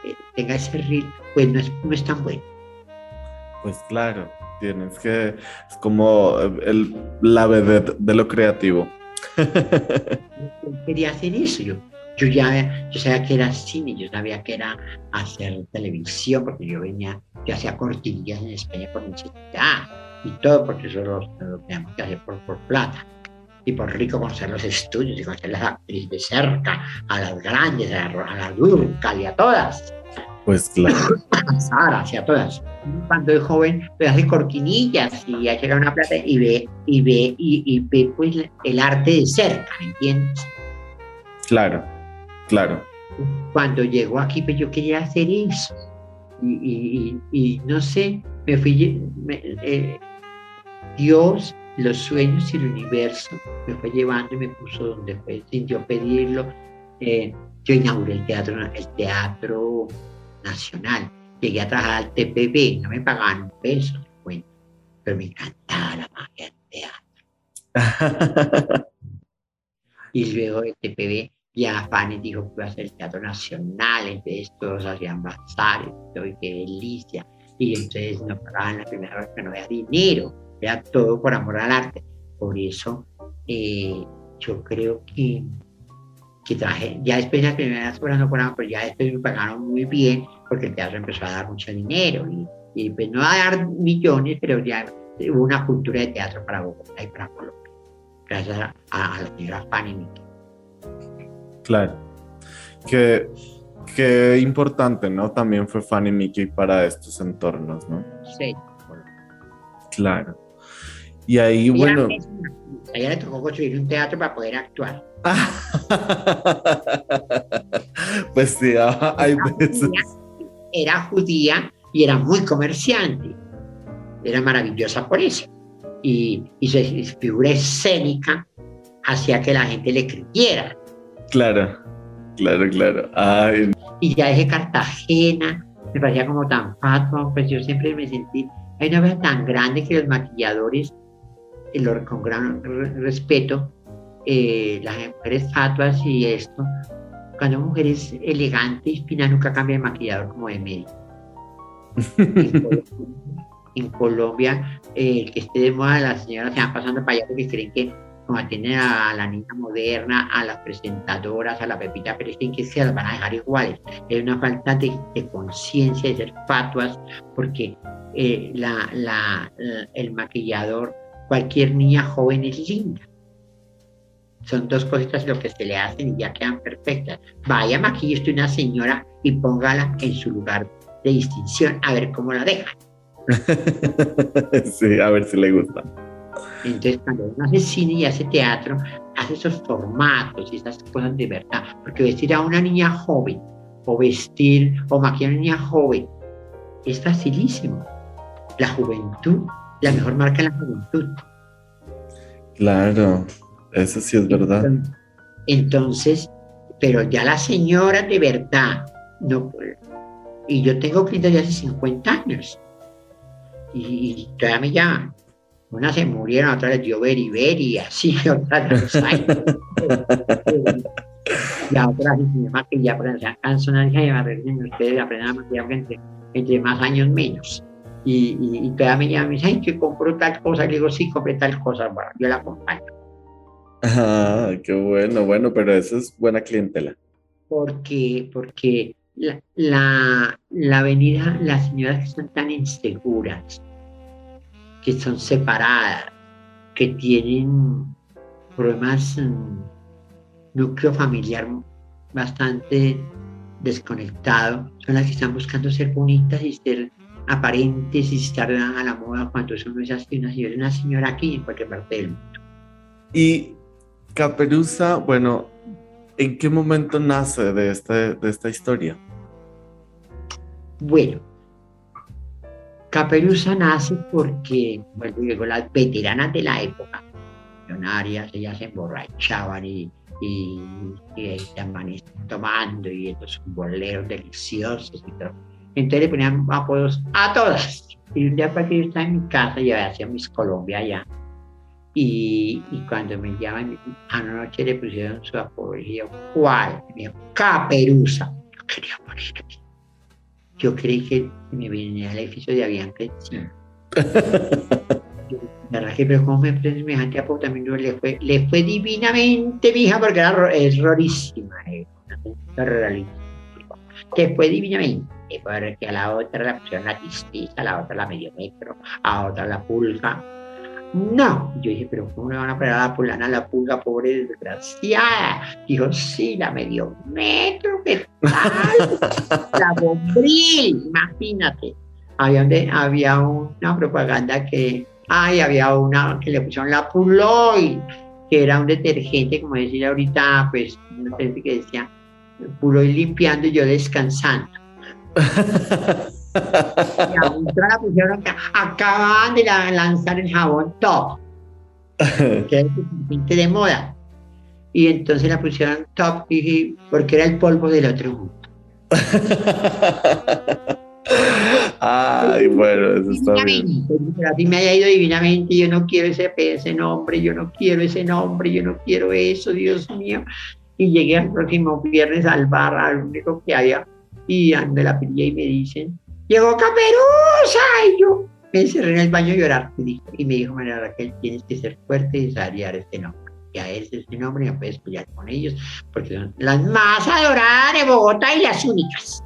eh, tenga ese ritmo, pues no es, no es tan bueno. Pues claro, tienes que. Es como el, la vedette de lo creativo. Yo quería hacer eso, yo, yo ya yo sabía que era cine, yo sabía que era hacer televisión, porque yo venía, yo hacía cortinillas en España por necesidad y todo, porque eso lo, lo teníamos que hacer por, por plata. Y por rico conocer los estudios y conocer las actrices de cerca, a las grandes, a la, a la y a todas, Pues claro. a Sara y a todas. Cuando es joven, pues hace cortinillas y ya llega una plata y ve, y ve, y, y ve pues el arte de cerca, ¿me entiendes? Claro, claro. cuando llegó aquí, pues yo quería hacer eso. Y, y- y- no sé, me fui, me- eh, Dios, los sueños y el universo me fue llevando y me puso donde fue, sin yo pedirlo. Eh, yo inauguré el teatro, el teatro nacional. Llegué a trabajar al TPB, no me pagaban un peso, bueno, pero me encantaba la magia del teatro. Y luego del TPB ya Fanny dijo que iba a hacer el Teatro Nacional, entonces todos hacían bazares, y qué delicia. Y entonces no pagaban la primera vez que no había dinero, era todo por amor al arte. Por eso eh, yo creo que, que traje, ya después de las primeras obras no pagaban, pero ya después me pagaron muy bien porque el teatro empezó a dar mucho dinero y, y pues no a dar millones, pero ya hubo una cultura de teatro para Bogotá y para Colombia, gracias a, a la señora Fanny. Claro. Qué, qué importante, ¿no? También fue Fanny Mickey para estos entornos, ¿no? Sí. Claro. Y ahí, Ella bueno. A ella le tocó construir un teatro para poder actuar. pues sí, ah, hay veces. Era judía y era muy comerciante. Era maravillosa por eso. Y, y su figura escénica hacía que la gente le creyera. Claro, claro, claro. Ay, Y ya dejé Cartagena, me parecía como tan fatua, pues yo siempre me sentí, hay una cosa tan grande que los maquilladores, eh, lo- con gran re- respeto, eh, las mujeres fatuas y esto, cuando una mujer es elegante y fina nunca cambia de maquillador como de médico. En Colombia, en Colombia, eh, el que esté de moda, las señoras se van pasando para allá porque creen que como atienden a la niña moderna, a las presentadoras, a la Pepita Pérez, que se las van a dejar iguales. Es una falta de, de conciencia de ser fatuas, porque eh, la, la- la- el maquillador, cualquier niña joven es linda. Son dos cositas lo que se le hacen y ya quedan perfectas. Vaya, maquille usted una señora y póngala en su lugar de distinción, a ver cómo la deja. sí, a ver si le gusta. Entonces, cuando uno hace cine y hace teatro, hace esos formatos y esas cosas de verdad. Porque vestir a una niña joven, o vestir, o maquillar a una niña joven, es facilísimo. La juventud, la mejor marca es la juventud. Claro, eso sí es verdad. Entonces, pero ya las señoras de verdad, no, y yo tengo clientes de hace 50 años, y, y todavía me llaman. Unas se murieron, otras les dio beriberi, y así, otras los hay. y a otras que ya aprendan, sean canzones, y arreglen ustedes aprendan entre, entre más años menos. Y, y, y todavía me llaman y me dicen, ay, que compro tal cosa, y le digo, sí, compré tal cosa, bueno, yo la acompaño. Ah, qué bueno, bueno, pero eso es buena clientela. porque, porque la, la, la avenida, las señoras que están tan inseguras, que son separadas, que tienen problemas, mm, núcleo familiar bastante desconectado, son las que están buscando ser bonitas y ser aparentes y estar a la moda cuando eso no es así, una señora, una señora aquí en cualquier parte del mundo. Y Caperuza, bueno, ¿en qué momento nace de, este, de esta historia? Bueno, Caperuza nace porque, bueno, llegó las veteranas de la época, millonarias, ellas se emborrachaban y, y, y amanecían tomando y estos boleros deliciosos y todo. Entonces le ponían apodos a todas. Y un día para que yo estaba en mi casa, yo hacía mis Colombia allá. Y, y cuando me llaman, a la noche le pusieron su apodo. Y yo, ¿cuál? Me dijo, Caperuza. Yo quería morir aquí. Yo creí que me venía al edificio de Avianca. La verdad que, pero ¿cómo me prende semejante apodo? También no le fue, le fue divinamente, mija, porque era es rarísima. eh. Te fue divinamente, porque a la otra la pusieron la tistiza, a la otra la medio metro, a otra la pulga. No, yo dije, pero ¿cómo le van a poner a la pulana a la pulga, pobre desgraciada? Dijo, sí, la medio metro, ¿qué tal? la bombril, imagínate. Había, había una propaganda que, ay, había una que le pusieron la Puloy, que era un detergente, como decir ahorita, pues, un detergente que decía, Puloy limpiando y yo descansando. Y la pusieron acaban de la- lanzar el jabón top, que es de moda. Y entonces la pusieron top y porque era el polvo del otro mundo. Ay, bueno, eso está bien. Así me haya ido divinamente, yo no quiero ese, ese nombre, yo no quiero ese nombre, yo no quiero eso, Dios mío. Y llegué al próximo viernes al bar, al único que había, y ando la pilla y me dicen, llegó Caperuza, y yo me encerré en el baño a llorar. Y me dijo, María Raquel, tienes que ser fuerte y desarrollar este nombre. Ya es este nombre, no puedes pelear con ellos, porque son las más adoradas de Bogotá y las únicas.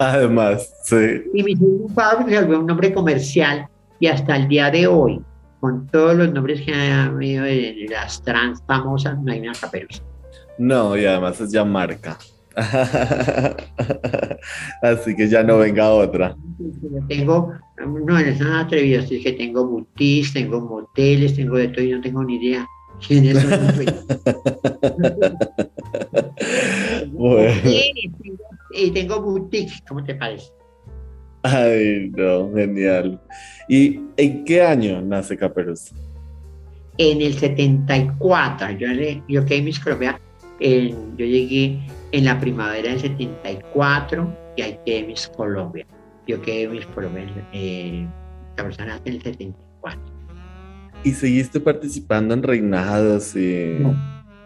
Además, sí. Y mi padre se volvió un nombre comercial y hasta el día de hoy, con todos los nombres que ha habido de las trans famosas, no hay una caperuza. No, y además es ya marca. Así que ya no venga otra. Tengo, no, es nada atrevido, es que tengo boutiques, tengo moteles, tengo de todo y no tengo ni idea quiénes son. bueno. Y tengo boutiques, ¿cómo te parece? Ay, no, genial. ¿Y en qué año nace Caperuza? En el 74. Yo, yo quedé en Miss Colombia, en, yo llegué en la primavera del 74 y ahí quedé en Miss Colombia. Yo quedé Miss Colombia, eh, nace en el 74. ¿Y seguiste participando en reinados? Y... No.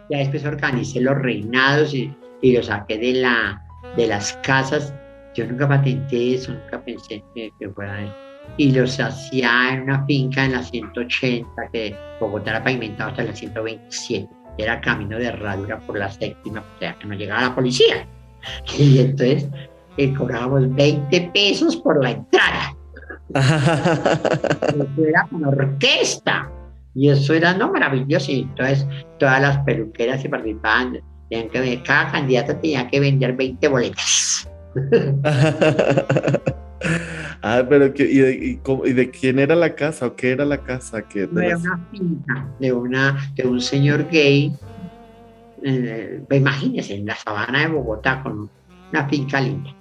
Ya después organicé los reinados y, y los saqué de, la, de las casas yo nunca patenté eso, nunca pensé que, que fuera eso. Y los hacía en una finca en la 180, que Bogotá era pavimentado hasta la 127. Era camino de herradura por la séptima, o sea, que no llegaba la policía. Y entonces eh, cobrábamos 20 pesos por la entrada. eso era una orquesta. Y eso era no maravilloso. Y entonces todas las peluqueras que participaban, tenían que, cada candidato tenía que vender 20 boletas. ah, pero que, ¿y, de, y, cómo, y, de, quién era la casa o qué era la casa? Que no, era una finca de, una, de un señor gay. Eh, imagínense, en la sabana de Bogotá con una finca linda.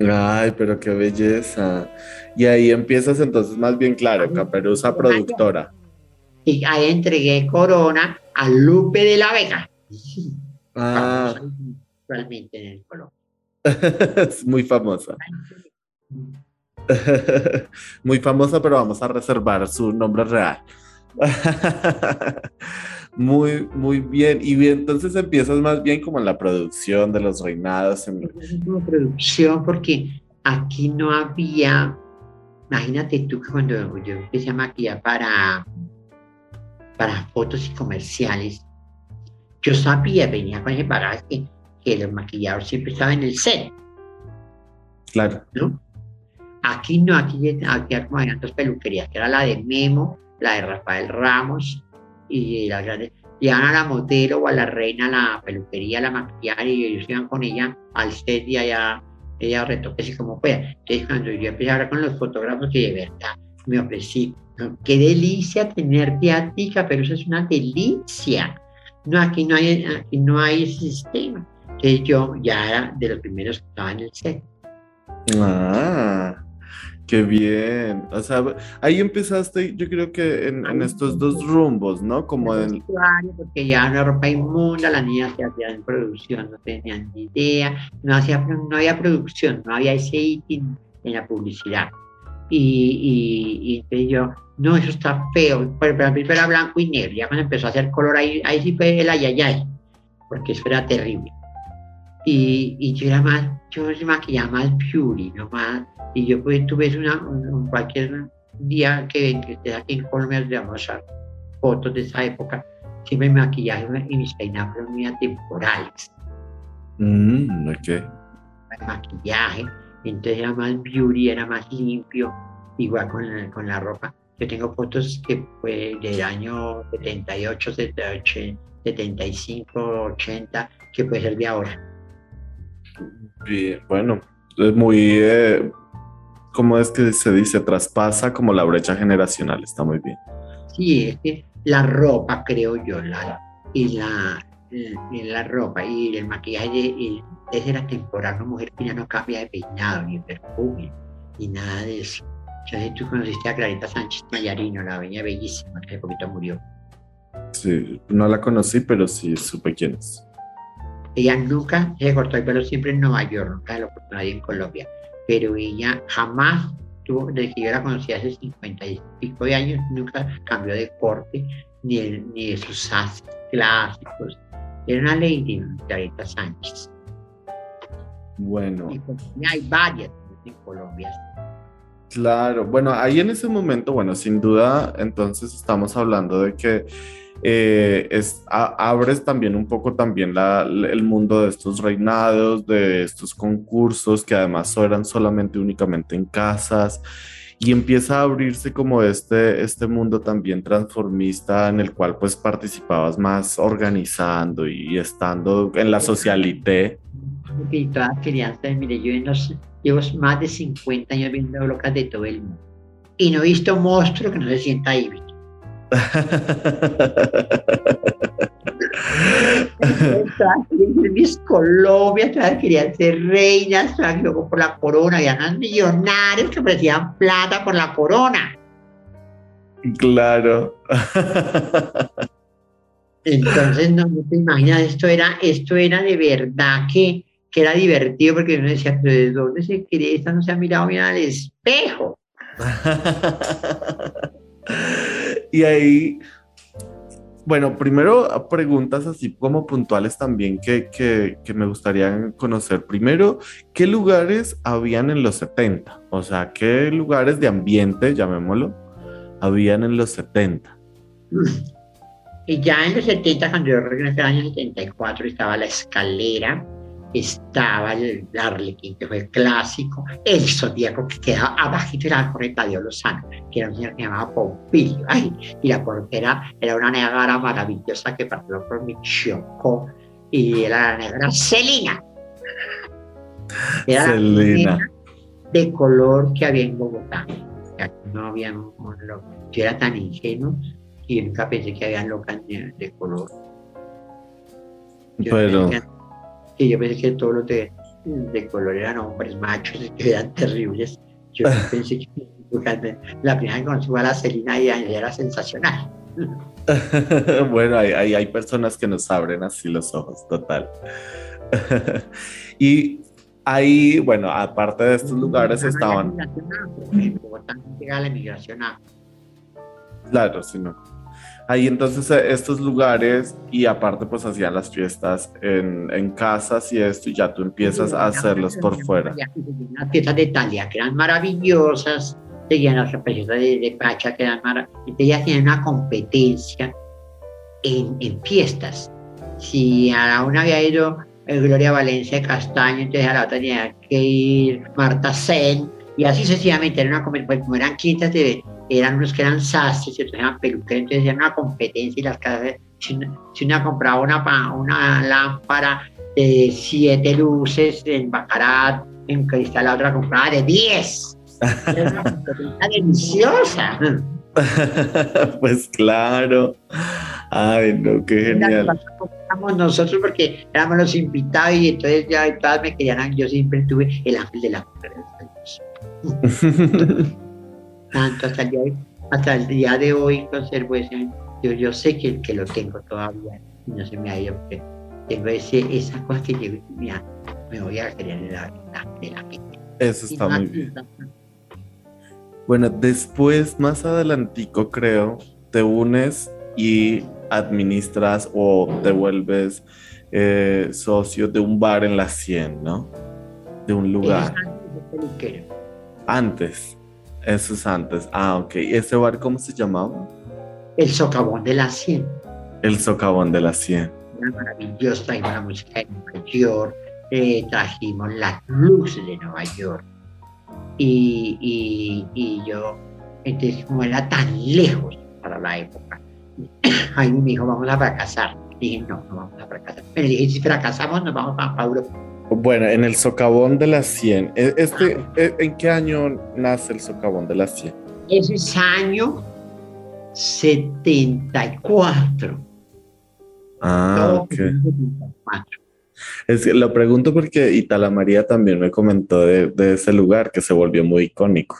Ay, pero qué belleza. Y ahí empiezas entonces más bien claro, Caperuza productora. Y ahí entregué Corona a Lupe de la Vega. Ah. Actualmente en el Colombia. es muy famosa. muy famosa, pero vamos a reservar su nombre real. muy, muy bien. Y bien, entonces empiezas más bien como en la producción de los reinados. En... Como producción, porque aquí no había. Imagínate tú que cuando yo empecé a maquillar para, para fotos y comerciales, yo sabía, venía con ese bagaje que que el maquillador siempre estaba en el set. Claro. ¿no? Aquí no, aquí, aquí habían dos peluquerías, que era la de Memo, la de Rafael Ramos, y la grande. Llevan a la modelo o a la reina la peluquería, la maquillar, y ellos iban con ella al set y allá ella retoque así como pueda. Entonces, cuando yo empecé a hablar con los fotógrafos, de verdad me ofrecí, qué delicia tenerte a pero eso es una delicia. No, aquí no hay, aquí no hay sistema que yo ya era de los primeros que estaba en el set. Ah, qué bien. O sea, ahí empezaste, yo creo que en, en estos dos rumbos, ¿no? Como en... Porque ya una ropa inmunda, las niñas que hacían producción no tenían ni idea, no, hacía, no había producción, no había ese ítem en la publicidad. Y, y, y yo, no, eso está feo, pero, pero al principio era blanco y negro, ya cuando empezó a hacer color ahí, ahí sí fue el ayayay, porque eso era terrible. Y, y, yo era más, yo me maquillaba más beauty, no más, y yo pues tú ves una, un, cualquier día que, que estés aquí en Colombia, a fotos de esa época, siempre me maquillaba y mis peinados fueron muy atemporales. Mm, ok. El maquillaje, entonces era más beauty, era más limpio, igual con la, con la ropa. Yo tengo fotos que fue del año 78, 78 75, 80, que puede ser de ahora. Bien, bueno, es muy, eh, ¿cómo es que se dice? Traspasa como la brecha generacional, está muy bien. Sí, es que la ropa, creo yo, la, y la, y la ropa y el maquillaje, y desde la temporada, una mujer que ya no cambia de peinado, ni perfume, ni nada de eso. Tú conociste a Clarita Sánchez Mayarino, la veía bellísima, que hace poquito murió. Sí, no la conocí, pero sí supe quién es. Ella nunca se cortó el pelo siempre en Nueva York, nunca lo cortó nadie en Colombia. Pero ella jamás tuvo, desde que yo la conocí hace 50 y pico de años, nunca cambió de corte ni, ni de sus haces clásicos. Era una lady, Clarita Sánchez. Bueno. Y pues, hay varias en Colombia. Claro, bueno, ahí en ese momento, bueno, sin duda, entonces estamos hablando de que eh, es, abres también un poco también la, el mundo de estos reinados, de estos concursos que además eran solamente únicamente en casas y empieza a abrirse como este, este mundo también transformista en el cual pues participabas más organizando y estando en la socialité. Y todas ser, mire, yo llevo más de 50 años viendo locas de todo el mundo y no he visto monstruo que no se sienta Miss Colombia, todas querían ser reinas, luego por la corona, había unos millonarios que ofrecían plata por la corona. Claro. Entonces, no, te imaginas, esto era, esto era de verdad que, que era divertido porque uno decía, pero ¿de dónde se cree? Esta no se ha mirado bien al espejo. y ahí, bueno, primero preguntas así como puntuales también que, que, me gustaría conocer. Primero, ¿qué lugares habían en los 70? O sea, ¿qué lugares de ambiente, llamémoslo, habían en los 70? Y ya en los 70, cuando yo regresé al año 74, estaba la escalera, estaba el Arlequín, que fue el clásico, el Zodíaco, que quedaba abajito era la correta de Lozano, que era un señor que llamaba Pompilio, y la portera era una negra maravillosa que partió por mi choco, y era la negra Celina. Era Celina. de color que había en Bogotá. No había, yo era tan ingenuo y nunca pensé que había locas de, color. Pero yo pensé que todos los de, de color eran hombres machos y que eran terribles. Yo pensé que la primera vez que conocí a la Celina y era sensacional. bueno, hay, hay, personas que nos abren así los ojos, total. y ahí, bueno, aparte de estos lugares estaban... La migración Claro, si no ahí entonces eh, estos lugares y aparte pues hacían las fiestas en, en casas y esto y ya tú empiezas a hacerlos por fuera. Las fiestas de Italia que eran maravillosas, seguían las fiestas de, de, Pacha que eran maravillosas, ellas tenían una competencia en, en, fiestas. Si a una había ido eh, Gloria Valencia de Castaño, entonces a la otra tenía que ir Marta Sen y así sucesivamente, era una, pues, como eran quintas de eran unos que eran sastres y otros eran peluqueros, entonces era una competencia y las casas, si una, compraba una, una lámpara de siete luces en bacarat, en cristal, la otra compraba de diez. Era una competencia deliciosa. pues claro. Ay, no, qué genial. nosotros porque éramos los invitados y entonces ya todas me querían, yo siempre tuve el ángel de la mujer. tanto hasta el día de, hasta el día de hoy conservo ese, yo, yo sé que, que lo tengo todavía no se me ha ido porque tengo ese, esa cosa que yo mira, me voy a creer de la, de la gente. Eso está muy bien. Bueno, después, más adelantico creo, te unes y administras o te vuelves eh, socio de un bar en la 100, ¿no? De un lugar. Antes. Eso es antes. Ah, ok. ¿Ese bar cómo se llamaba? El Socavón de la 100. El Socavón de la 100. Era maravilloso, trajimos la música de Nueva York, eh, trajimos las luces de Nueva York. Y, y, y, yo, entonces, como era tan lejos para la época, ahí me dijo, vamos a fracasar. Dije, no, no vamos a fracasar. Pero dije, si fracasamos, nos vamos a Europa. Bueno, en el socavón de las 100. E, este, e, ¿En qué año nace el socavón de las 100? Ese es año 74. Ah, ok. Es que lo pregunto porque Itala María también me comentó de, ese lugar que se volvió muy icónico.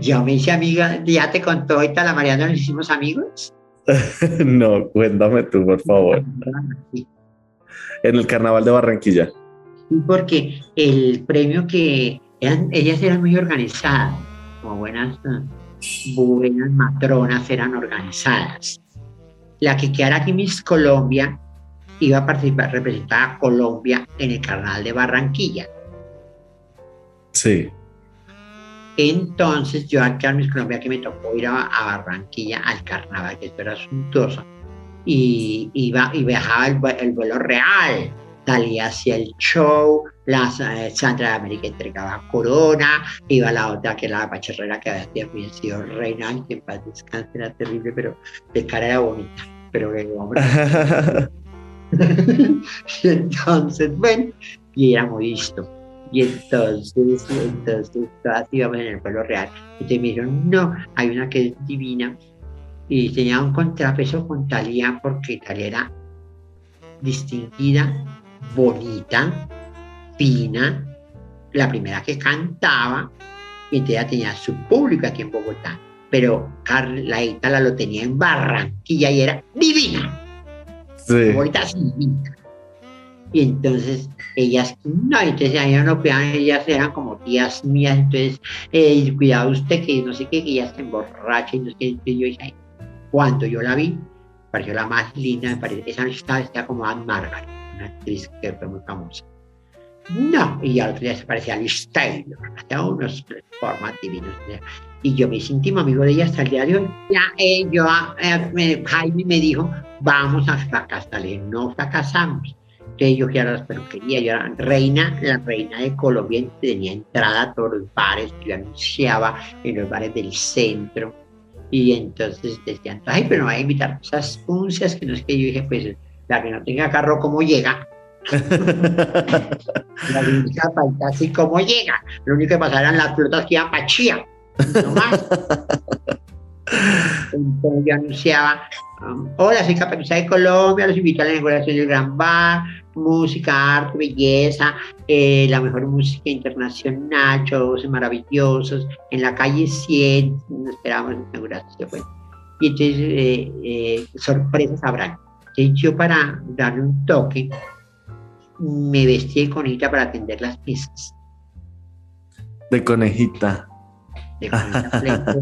Yo me hice amiga, ya te contó Itala María, ¿no nos hicimos amigos? no, cuéntame tú, por favor. en el Carnaval de Barranquilla. Porque el premio que eran, ellas eran muy organizadas, como buenas, buenas matronas eran organizadas. La que quedara aquí Miss Colombia iba a participar, representar a Colombia en el Carnaval de Barranquilla. Sí. Entonces yo aquí a Miss Colombia que me tocó ir a, a Barranquilla al carnaval, que esto era suntuoso, y iba y viajaba el, el vuelo real, salía hacia el show, la eh, Sandra de América entregaba corona, iba la otra que era la pacharrera que había sido reina, que en paz descanse, era terrible, pero de cara era bonita, pero el hombre y entonces, bueno, y era muy listo. Y entonces, entonces, todas íbamos en el pueblo real. Y te dijeron, no, hay una que es divina. Y tenía un contrapeso con Talía, porque Talía era distinguida, bonita, fina, la primera que cantaba, y ella tenía su público aquí en Bogotá. Pero Carla Ítala lo tenía en Barranquilla y era divina Sí. ahorita sí. Y entonces ellas, no, entonces ellas no cuidaban, ellas eran como tías mías, entonces, eh, cuidado usted que no sé qué, que ella se emborracha y no sé qué, entonces yo dije, cuando yo la vi, pareció la más linda, pareció, esa estaba vestida como Anne Margaret, una actriz que fue muy famosa. No, y al otro día se parecía a Liz hasta unos formas divinos. ¿no? Y yo me hice íntimo amigo de ella hasta el día de hoy. Ya, eh, eh, me- Jaime me dijo, vamos a fracasar. No fracasamos. Entonces yo fui las peluquerías, yo era reina, la reina de Colombia, tenía entrada a todos los bares, yo anunciaba en los bares del centro. Y entonces decían, ay, pero no va a invitar esas uncias que no es que yo dije, pues la que no tenga carro, ¿cómo llega? La única así como llega. Lo único que pasaba eran las flotas que iban para Chía. No más. Entonces yo anunciaba, um, hola, soy Caperuza de Colombia, los invito a la inauguración del Gran Bar, música, arte, belleza, eh, la mejor música internacional, shows maravillosos, en la calle 100, esperábamos la inauguración. bueno. Y entonces, eh, eh, sorpresas habrán. Entonces yo para darle un toque, me vestí de conejita para atender las mesas. De conejita. de conejita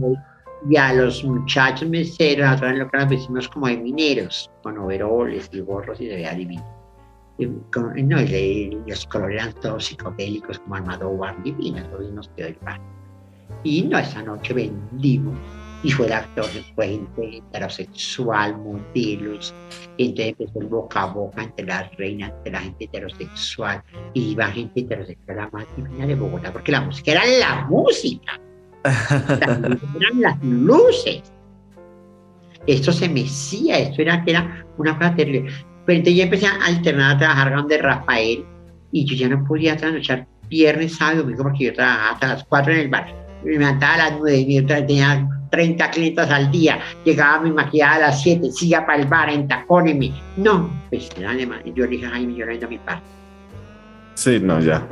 y a los muchachos meseros, atrás en lo que nos vestimos como de mineros, con overoles y gorros y se veía divino. Y, con- no, y los colores eran todos psicodélicos, como Almodóvar, divinos, todos nos quedó el pan. Y no, esa noche vendimos, y fue el actor de puente, heterosexual, modelos, y entonces empezó el boca a boca entre las reinas, entre la gente heterosexual, y iba gente heterosexual la más divina de Bogotá, porque la música era la música, eran las luces. Esto se mecía, esto era, que era una cosa terrible. Pero entonces yo empecé a alternar a trabajar donde Rafael, y yo ya no podía trasnochar viernes, sábado y domingo, porque yo trabajaba hasta las 4 en el bar. Me levantaba a las 9, y tenía 30 clientes al día, llegaba mi maquillada a las 7, siga para el bar, entacóneme. No, pues era alemán. Yo le dije, Jaime, yo a mi parte. Sí, no, ya.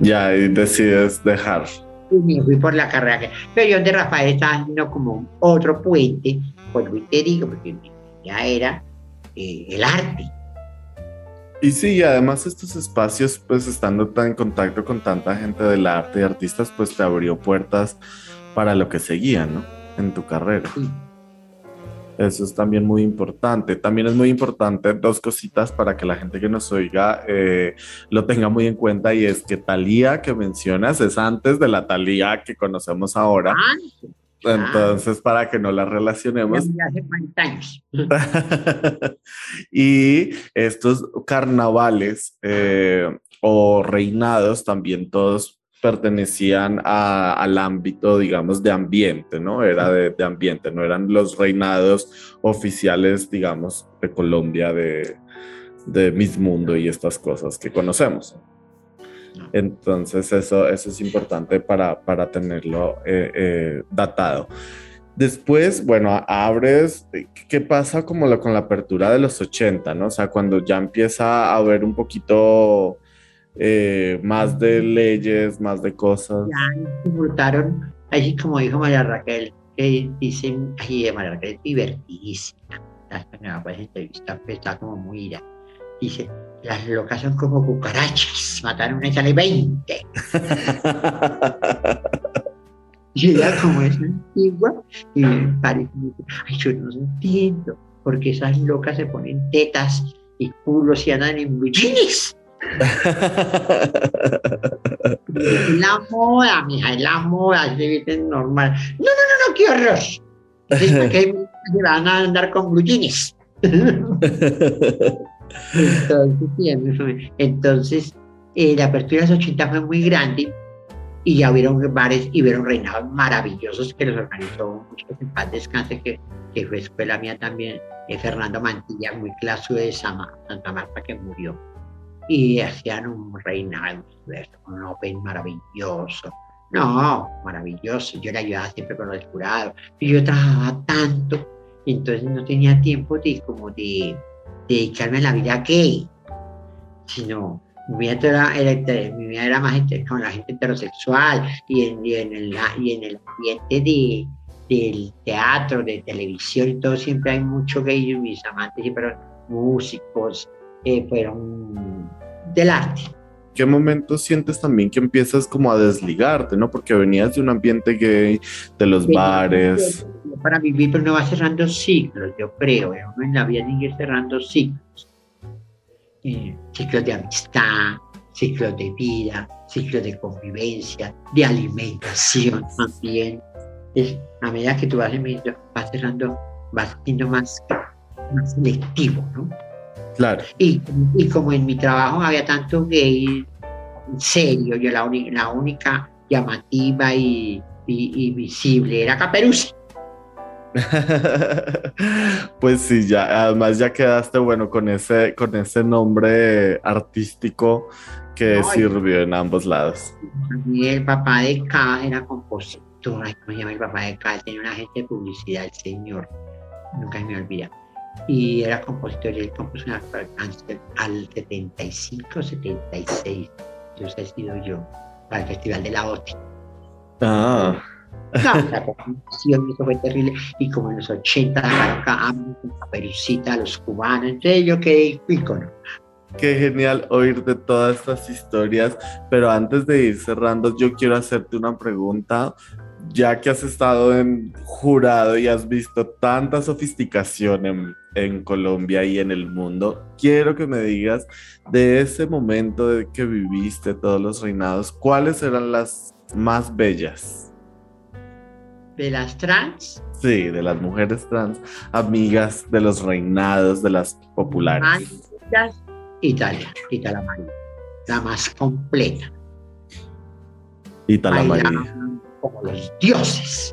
Ya, y decides dejar. y me fui por la carrera. que- Pero yo de Rafael estaba haciendo como otro puente, por lo te digo, porque ya era eh, el arte. Y sí, además estos espacios, pues estando tan en contacto con tanta gente del arte y artistas, pues te abrió puertas para lo que seguía, ¿no? En tu carrera. Eso es también muy importante. También es muy importante dos cositas para que la gente que nos oiga eh, lo tenga muy en cuenta y es que Talía que mencionas es antes de la Talía que conocemos ahora. Entonces, para que no la relacionemos, Ya hace 40 años. y estos carnavales eh, o reinados también todos pertenecían a- al ámbito, digamos, de ambiente, ¿no? Era de, de ambiente, no eran los reinados oficiales, digamos, de Colombia, de, de Miss Mundo y estas cosas que conocemos. Entonces eso, eso es importante para, para tenerlo eh, eh, datado. Después, bueno, abres, ¿qué pasa como lo- con la apertura de los 80, ¿no? O sea, cuando ya empieza a haber un poquito eh, más de leyes, más de cosas. Ya disfrutaron, así como dijo María Raquel, que dicen, ay, María Raquel es divertidísima. La española, pues, entrevista, pues, está como muy ira. Dice, las locas son como cucarachas, mataron una y sale 20. Y ella como es antigua, y me parece, ay, yo no entiendo, porque esas locas se ponen tetas y culos y andan en jeans. la moda, mija, es la moda, se visten normal. No, no, no, no, qué horror. ¿para qué van a andar con blue jeans? entonces, entonces eh, la apertura de los 80 fue muy grande y ya hubieron bares y hubieron reinados maravillosos que los organizó muchos en paz descanse, que, que fue escuela mía también, eh, Fernando Mantilla, muy clásico de Santa Marta que murió. Y hacían un reinado, un open maravilloso. No, maravilloso. Yo le ayudaba siempre con los jurados. Y yo trabajaba tanto, entonces no tenía tiempo de como de, dedicarme a la vida gay, sino mi vida era, mi vida era más con la gente heterosexual y en, y en, el, y en el ambiente de, del teatro, de televisión y todo, siempre hay mucho gay. Mis amantes siempre eran músicos, eh, fueron del arte. ¿Qué momento sientes también que empiezas como a desligarte, no? Porque venías de un ambiente gay, de los bares. Para vivir, pero no va cerrando ciclos, yo creo. Uno en la vida tiene cerrando ciclos. Eh, ciclos de amistad, ciclos de vida, ciclos de convivencia, de alimentación también. a medida que tú vas, vas cerrando, vas siendo más, más selectivo, ¿no? Claro. Y, y, como en mi trabajo había tanto gay, en serio, yo la, la única llamativa y, y, visible era Caperucita. pues sí, ya, además ya quedaste bueno con ese, con ese nombre artístico que sirvió en ambos lados. Y el papá de K era compositor, ¿cómo se llama el papá de K? Tenía una agente de publicidad, el señor, nunca me olvida y era compositor y él compuso una canción al 75, 76. Entonces he sido yo para el Festival de la OTI. Ah. No, la eso fue terrible. Y como en los 80 acá Caperucita, los cubanos, entonces yo quedé ícono. Qué genial oír de todas estas historias, pero antes de ir cerrando, yo quiero hacerte una pregunta ya que has estado en jurado y has visto tanta sofisticación en, en, Colombia y en el mundo, quiero que me digas de ese momento de que viviste todos los reinados, ¿cuáles eran las más bellas? ¿De las trans? Sí, de las mujeres trans, amigas de los reinados, de las populares. Italia, Italia María, la más completa. Italia María como los dioses.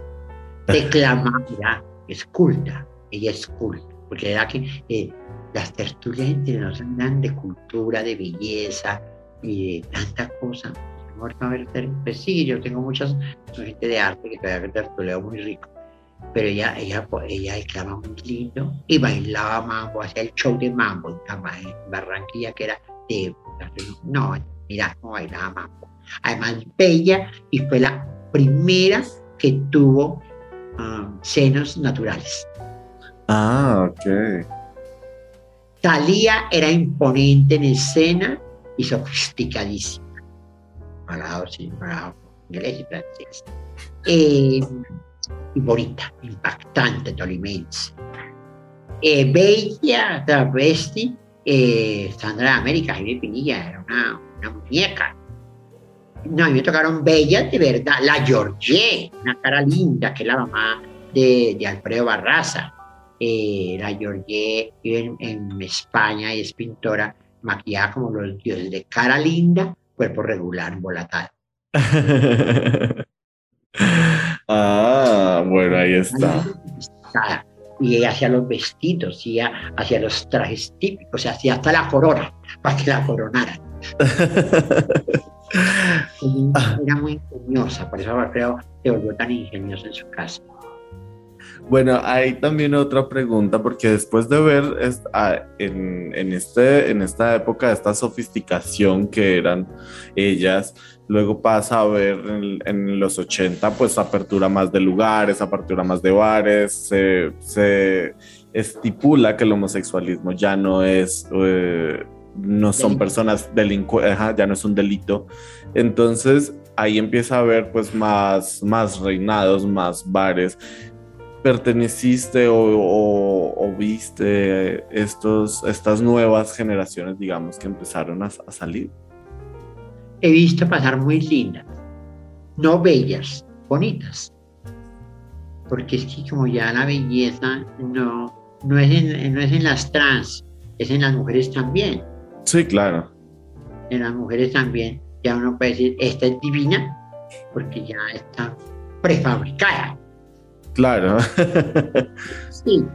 Declamada, es culta, ella es culta, porque era que eh, las tertulias nos dan de cultura, de belleza y de tanta cosa. Pues sí, yo tengo muchas gente de arte que todavía tertuleo muy rico, pero ella, ella, ella declama muy lindo y bailaba mambo, hacía el show de mambo en Barranquilla, que era de. No, mira cómo bailaba mambo. Además, bella y fue la primera que tuvo um, senos naturales. Ah, ok. Talía era imponente en escena y sofisticadísima. Hablado, sí, inglés y francés. Eh, bonita, impactante, tolimense. Eh, bella, travesti, eh, Sandra de América, Jaime Pinilla, era una, una muñeca no, a mí me tocaron bellas de verdad. La Georgie, una cara linda, que es la mamá de, Alfredo Barraza. Eh, la Georgie vive en, España y es pintora, maquillada como los dioses de cara linda, cuerpo regular, embolatado. ah, bueno, ahí está. Y ella hacía los vestidos, y hacía los trajes típicos, hacía hasta la corona, para que la coronaran. Era muy ingeniosa, por eso creo que volvió tan ingeniosa en su casa. Bueno, hay también otra pregunta, porque después de ver en, este, en esta época esta sofisticación que eran ellas, luego pasa a ver en, los 80, pues apertura más de lugares, apertura más de bares, se, estipula que el homosexualismo ya no es eh, no son personas delincuentes, ya no es un delito. Entonces ahí empieza a haber pues más, más reinados, más bares. Perteneciste o, o, o, viste estos, estas nuevas generaciones, digamos, que empezaron a, a salir? He visto pasar muy lindas, no bellas, bonitas. Porque es que como ya la belleza no, no, es en, no es en las trans, es en las mujeres también. Sí, claro. En las mujeres también, ya uno puede decir, esta es divina, porque ya está prefabricada. Claro. sí.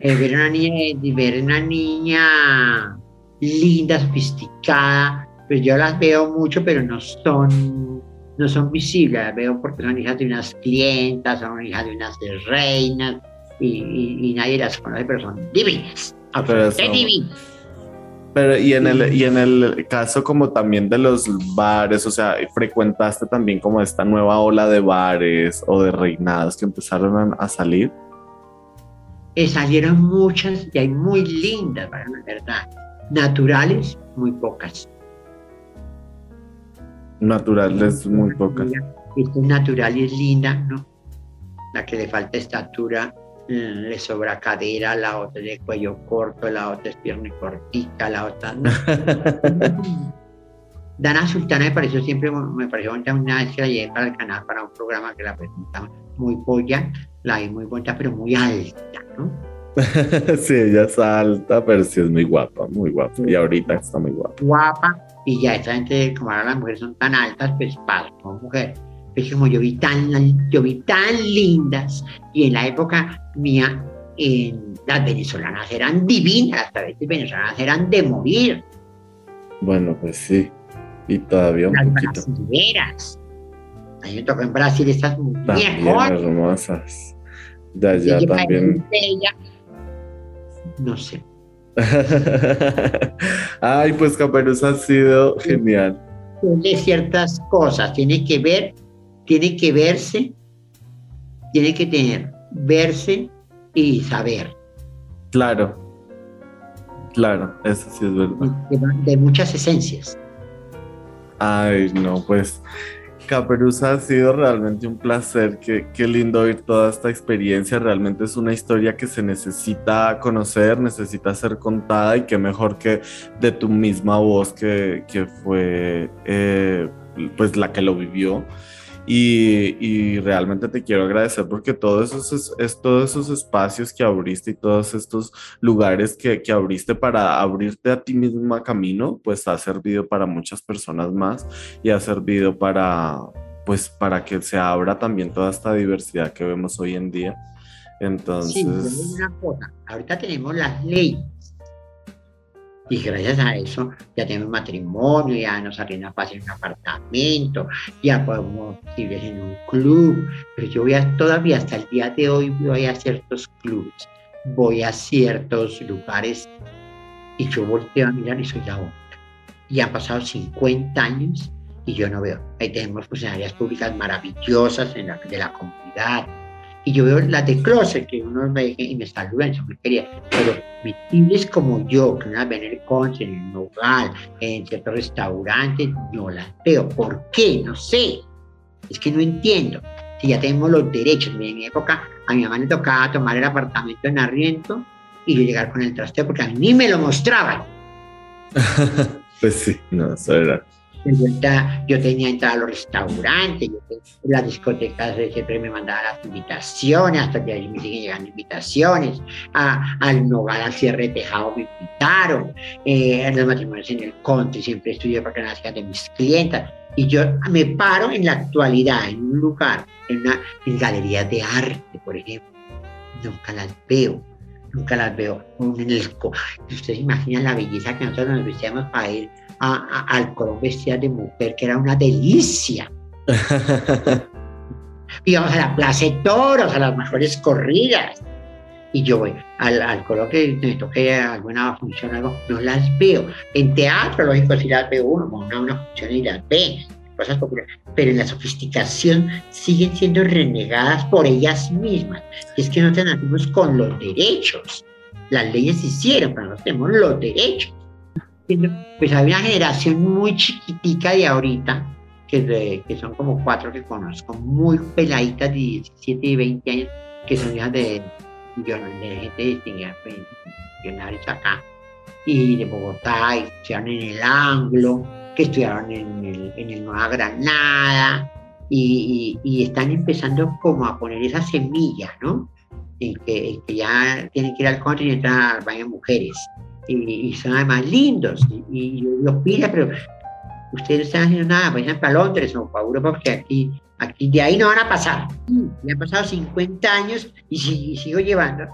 Eh, ver, una niña, ver una niña linda, sofisticada, pues yo las veo mucho, pero no son, no son visibles, las veo porque son hijas de unas clientas, son hijas de unas reinas, y, y, nadie las conoce, pero son divinas. Pero divinas. Pero y en el y en el caso como también de los bares, o sea, frecuentaste también como esta nueva ola de bares o de reinados que empezaron a, salir. Eh, salieron muchas y hay muy lindas, la verdad. Naturales, muy pocas. Naturales, muy pocas. Esta es natural y es linda, ¿no? La que le falta estatura le sobra cadera, la otra de cuello corto, la otra es pierna cortita, la otra no. Dana Sultana me pareció siempre, me pareció una vez que la llevé para el canal para un programa que la presentaba muy polla, la vi muy bonita, pero muy alta, ¿no? sí, ella es alta, pero sí es muy guapa, muy guapa. Y ahorita está muy guapa. Guapa, y ya esa gente, como ahora las mujeres son tan altas, pues para como mujer es como yo vi tan, yo vi tan lindas y en la época mía las venezolanas eran divinas, las travestis venezolanas eran de morir. Bueno, pues sí, y todavía un las poquito. brasileras. A mí me tocó en Brasil estas también hermosas. De allá también. no sé. Ay, pues Caperuza ha sido genial. De ciertas cosas, tiene que ver tiene que verse, tiene que tener, verse y saber. Claro, claro, eso sí es verdad. De, muchas esencias. Ay, no, pues Caperuza ha sido realmente un placer. Qué, qué, lindo oír toda esta experiencia. Realmente es una historia que se necesita conocer, necesita ser contada y qué mejor que de tu misma voz que, que fue eh, pues la que lo vivió. Y, realmente te quiero agradecer porque todos esos, es, todos esos espacios que abriste y todos estos lugares que, que, abriste para abrirte a ti misma camino, pues ha servido para muchas personas más y ha servido para, pues, para que se abra también toda esta diversidad que vemos hoy en día. Entonces... Sí, una cosa. Ahorita tenemos las leyes y gracias a eso ya tenemos matrimonio, ya nos arrienda fácil un apartamento, ya podemos vivir en un club. Pero yo voy todavía hasta el día de hoy voy a ciertos clubes, voy a ciertos lugares y yo volteo a mirar y soy la única. Y han pasado 50 años y yo no veo. Ahí tenemos funcionarias públicas maravillosas en la, de la comunidad, y yo veo las de closet que uno ve y me saludan, eso me quería, pero metibles como yo, que una ven en el conche, en el nogal, en ciertos restaurantes, no las veo. ¿Por qué? No sé. Es que no entiendo. Si ya tenemos los derechos, en mi época a mi mamá le tocaba tomar el apartamento en arriento y yo llegar con el trasteo porque a mí me lo mostraban. pues sí, no, eso era yo tenía entrada a los restaurantes, las discotecas siempre me mandaban las invitaciones, hasta que ahí me siguen llegando invitaciones, a, al Nogal, al cierre tejado me invitaron, eh, los matrimonios en el country siempre estudié para que nacían de mis clientas. Y yo me paro en la actualidad, en un lugar, en una en de arte, por ejemplo, nunca las veo nunca las veo. En ustedes imaginan la belleza que nosotros nos vestíamos para ir a, al Colón vestida de mujer, que era una delicia. Íbamos a la Plaza de Toros, a las mejores corridas. Y yo voy al, al Colón que me toque alguna función, algo, no las veo. En teatro, lógico, sí las veo uno, una, una función y las ve, cosas populares. Pero en la sofisticación siguen siendo renegadas por ellas mismas. Y es que no tenemos con los derechos. Las leyes se hicieron, pero no tenemos los derechos pues hay una generación muy chiquitica de ahorita, que, son como cuatro que conozco, muy peladitas de 17 y 20 años, que son hijas de, de gente distinguida, pues, millonarios acá, y de Bogotá, y estudiaron en el Anglo, que estudiaron en el, en el Nueva Granada, y, están empezando como a poner esa semilla, ¿no? En que, que, ya tienen que ir al continente a baño mujeres. Y, y, son además lindos. Y, yo los pido, pero ustedes no están haciendo nada, vayan para Londres o para Europa, porque aquí, aquí de ahí no van a pasar. Me han pasado 50 años y, sigo llevando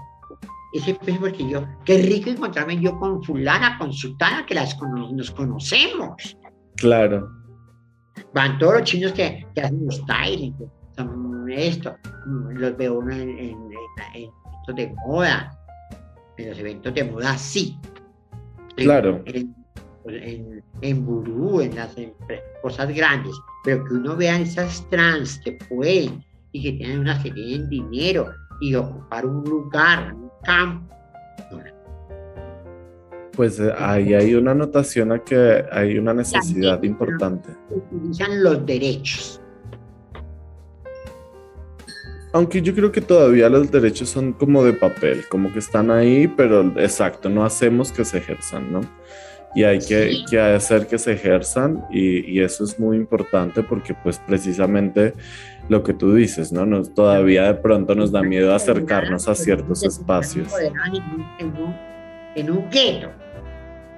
ese peso porque yo, qué rico encontrarme yo con fulana, con sultana, que las nos conocemos. Claro. Van todos los chinos que, que hacen los styling, son esto, los veo uno en, en, eventos de moda, en los eventos de moda sí. Claro. En, en, Burú, en las cosas grandes, pero que uno vea esas trans que pueden y que tienen unas que tienen dinero y ocupar un lugar, un campo. Pues eh, ahí hay una anotación a que hay una necesidad importante. Utilizan los derechos. Aunque yo creo que todavía los derechos son como de papel, como que están ahí, pero exacto, no hacemos que se ejerzan, ¿no? Y hay que, que hacer que se ejerzan y, y, eso es muy importante porque pues precisamente lo que tú dices, ¿no? Nos, todavía de pronto nos da miedo acercarnos a ciertos espacios. En un gueto.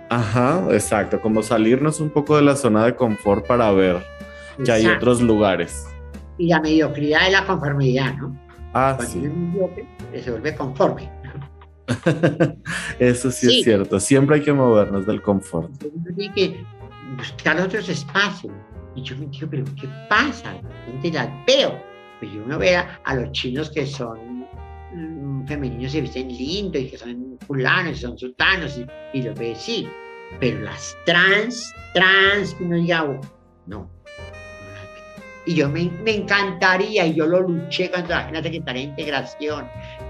Ajá, exacto, como salirnos un poco de la zona de confort para ver que hay otros lugares. Y la mediocridad es la conformidad, ¿no? Ah, sí. se vuelve conforme. Eso sí, es cierto, siempre hay que movernos del confort. Hay que buscar otros espacios. Y yo me digo, pero ¿qué pasa? ¿Dónde las veo? Pues yo no veo a los chinos que son mm, femeninos se visten lindo y que son fulanos y son sultanos y, y lo ve sí, pero las trans, trans, que no diga, oh, no. Y yo me, me, encantaría, y yo lo luché contra la Secretaría de Integración,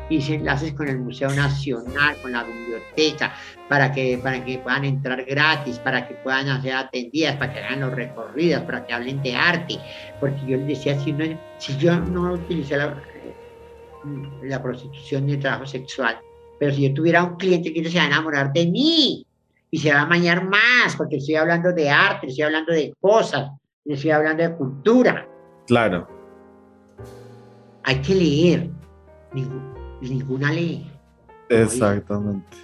hice enlaces con el Museo Nacional, con la biblioteca, para que, para que puedan entrar gratis, para que puedan hacer atendidas, para que hagan los recorridos, para que hablen de arte, porque yo les decía, si, no, si yo no utilicé la, la prostitución ni el trabajo sexual, pero si yo tuviera un cliente que se va a enamorar de mí y se va a mañar más, porque estoy hablando de arte, estoy hablando de cosas, estoy hablando de cultura. Claro. Hay que leer, ninguna ley. Exactamente.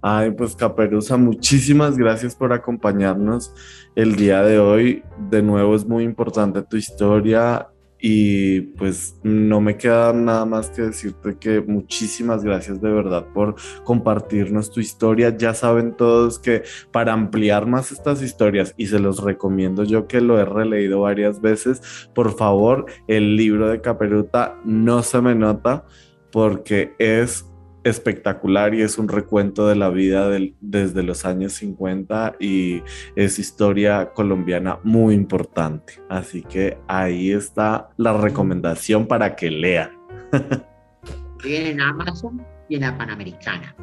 Ay, pues Caperuza, muchísimas gracias por acompañarnos el día de hoy. De nuevo es muy importante tu historia y pues no me queda nada más que decirte que muchísimas gracias de verdad por compartirnos tu historia. Ya saben todos que para ampliar más estas historias, y se los recomiendo yo que lo he releído varias veces, por favor, el libro de Caperuta no se me nota porque es espectacular y es un recuento de la vida desde los años 50 y es historia colombiana muy importante. Así que ahí está la recomendación para que lean. Viene en Amazon y en la Panamericana.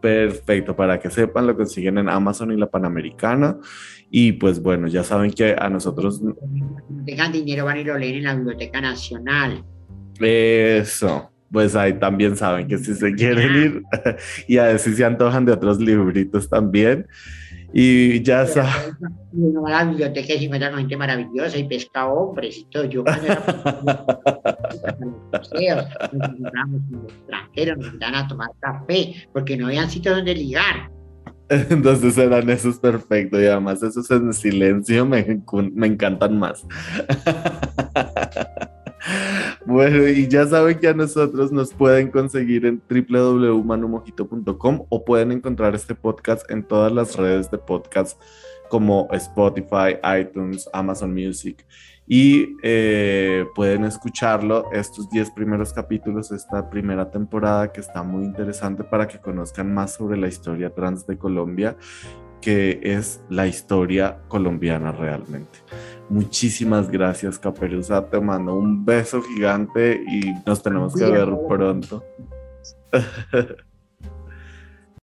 Perfecto, para que sepan, lo consiguen en Amazon y la Panamericana. Y pues bueno, ya saben que a nosotros... Tengan dinero, van y lo leen en la Biblioteca Nacional. Eso pues ahí también saben que si se quieren ir y a ver si se antojan de otros libritos también. Y ya saben. La biblioteca encuentra gente maravillosa y pesca hombres y todo. Yo cuando era nos extranjeros, nos iban a tomar café, porque no habían sitios donde ligar. Entonces eran esos perfectos y además esos en silencio me, me encantan más. Bueno, y ya saben que a nosotros nos pueden conseguir en www.manumojito.com o pueden encontrar este podcast en todas las redes de podcast como Spotify, iTunes, Amazon Music. Y eh, pueden escucharlo estos 10 primeros capítulos de esta primera temporada que está muy interesante para que conozcan más sobre la historia trans de Colombia, que es la historia colombiana realmente. Muchísimas gracias, Caperuza. Te mando un beso gigante y nos tenemos que ver pronto.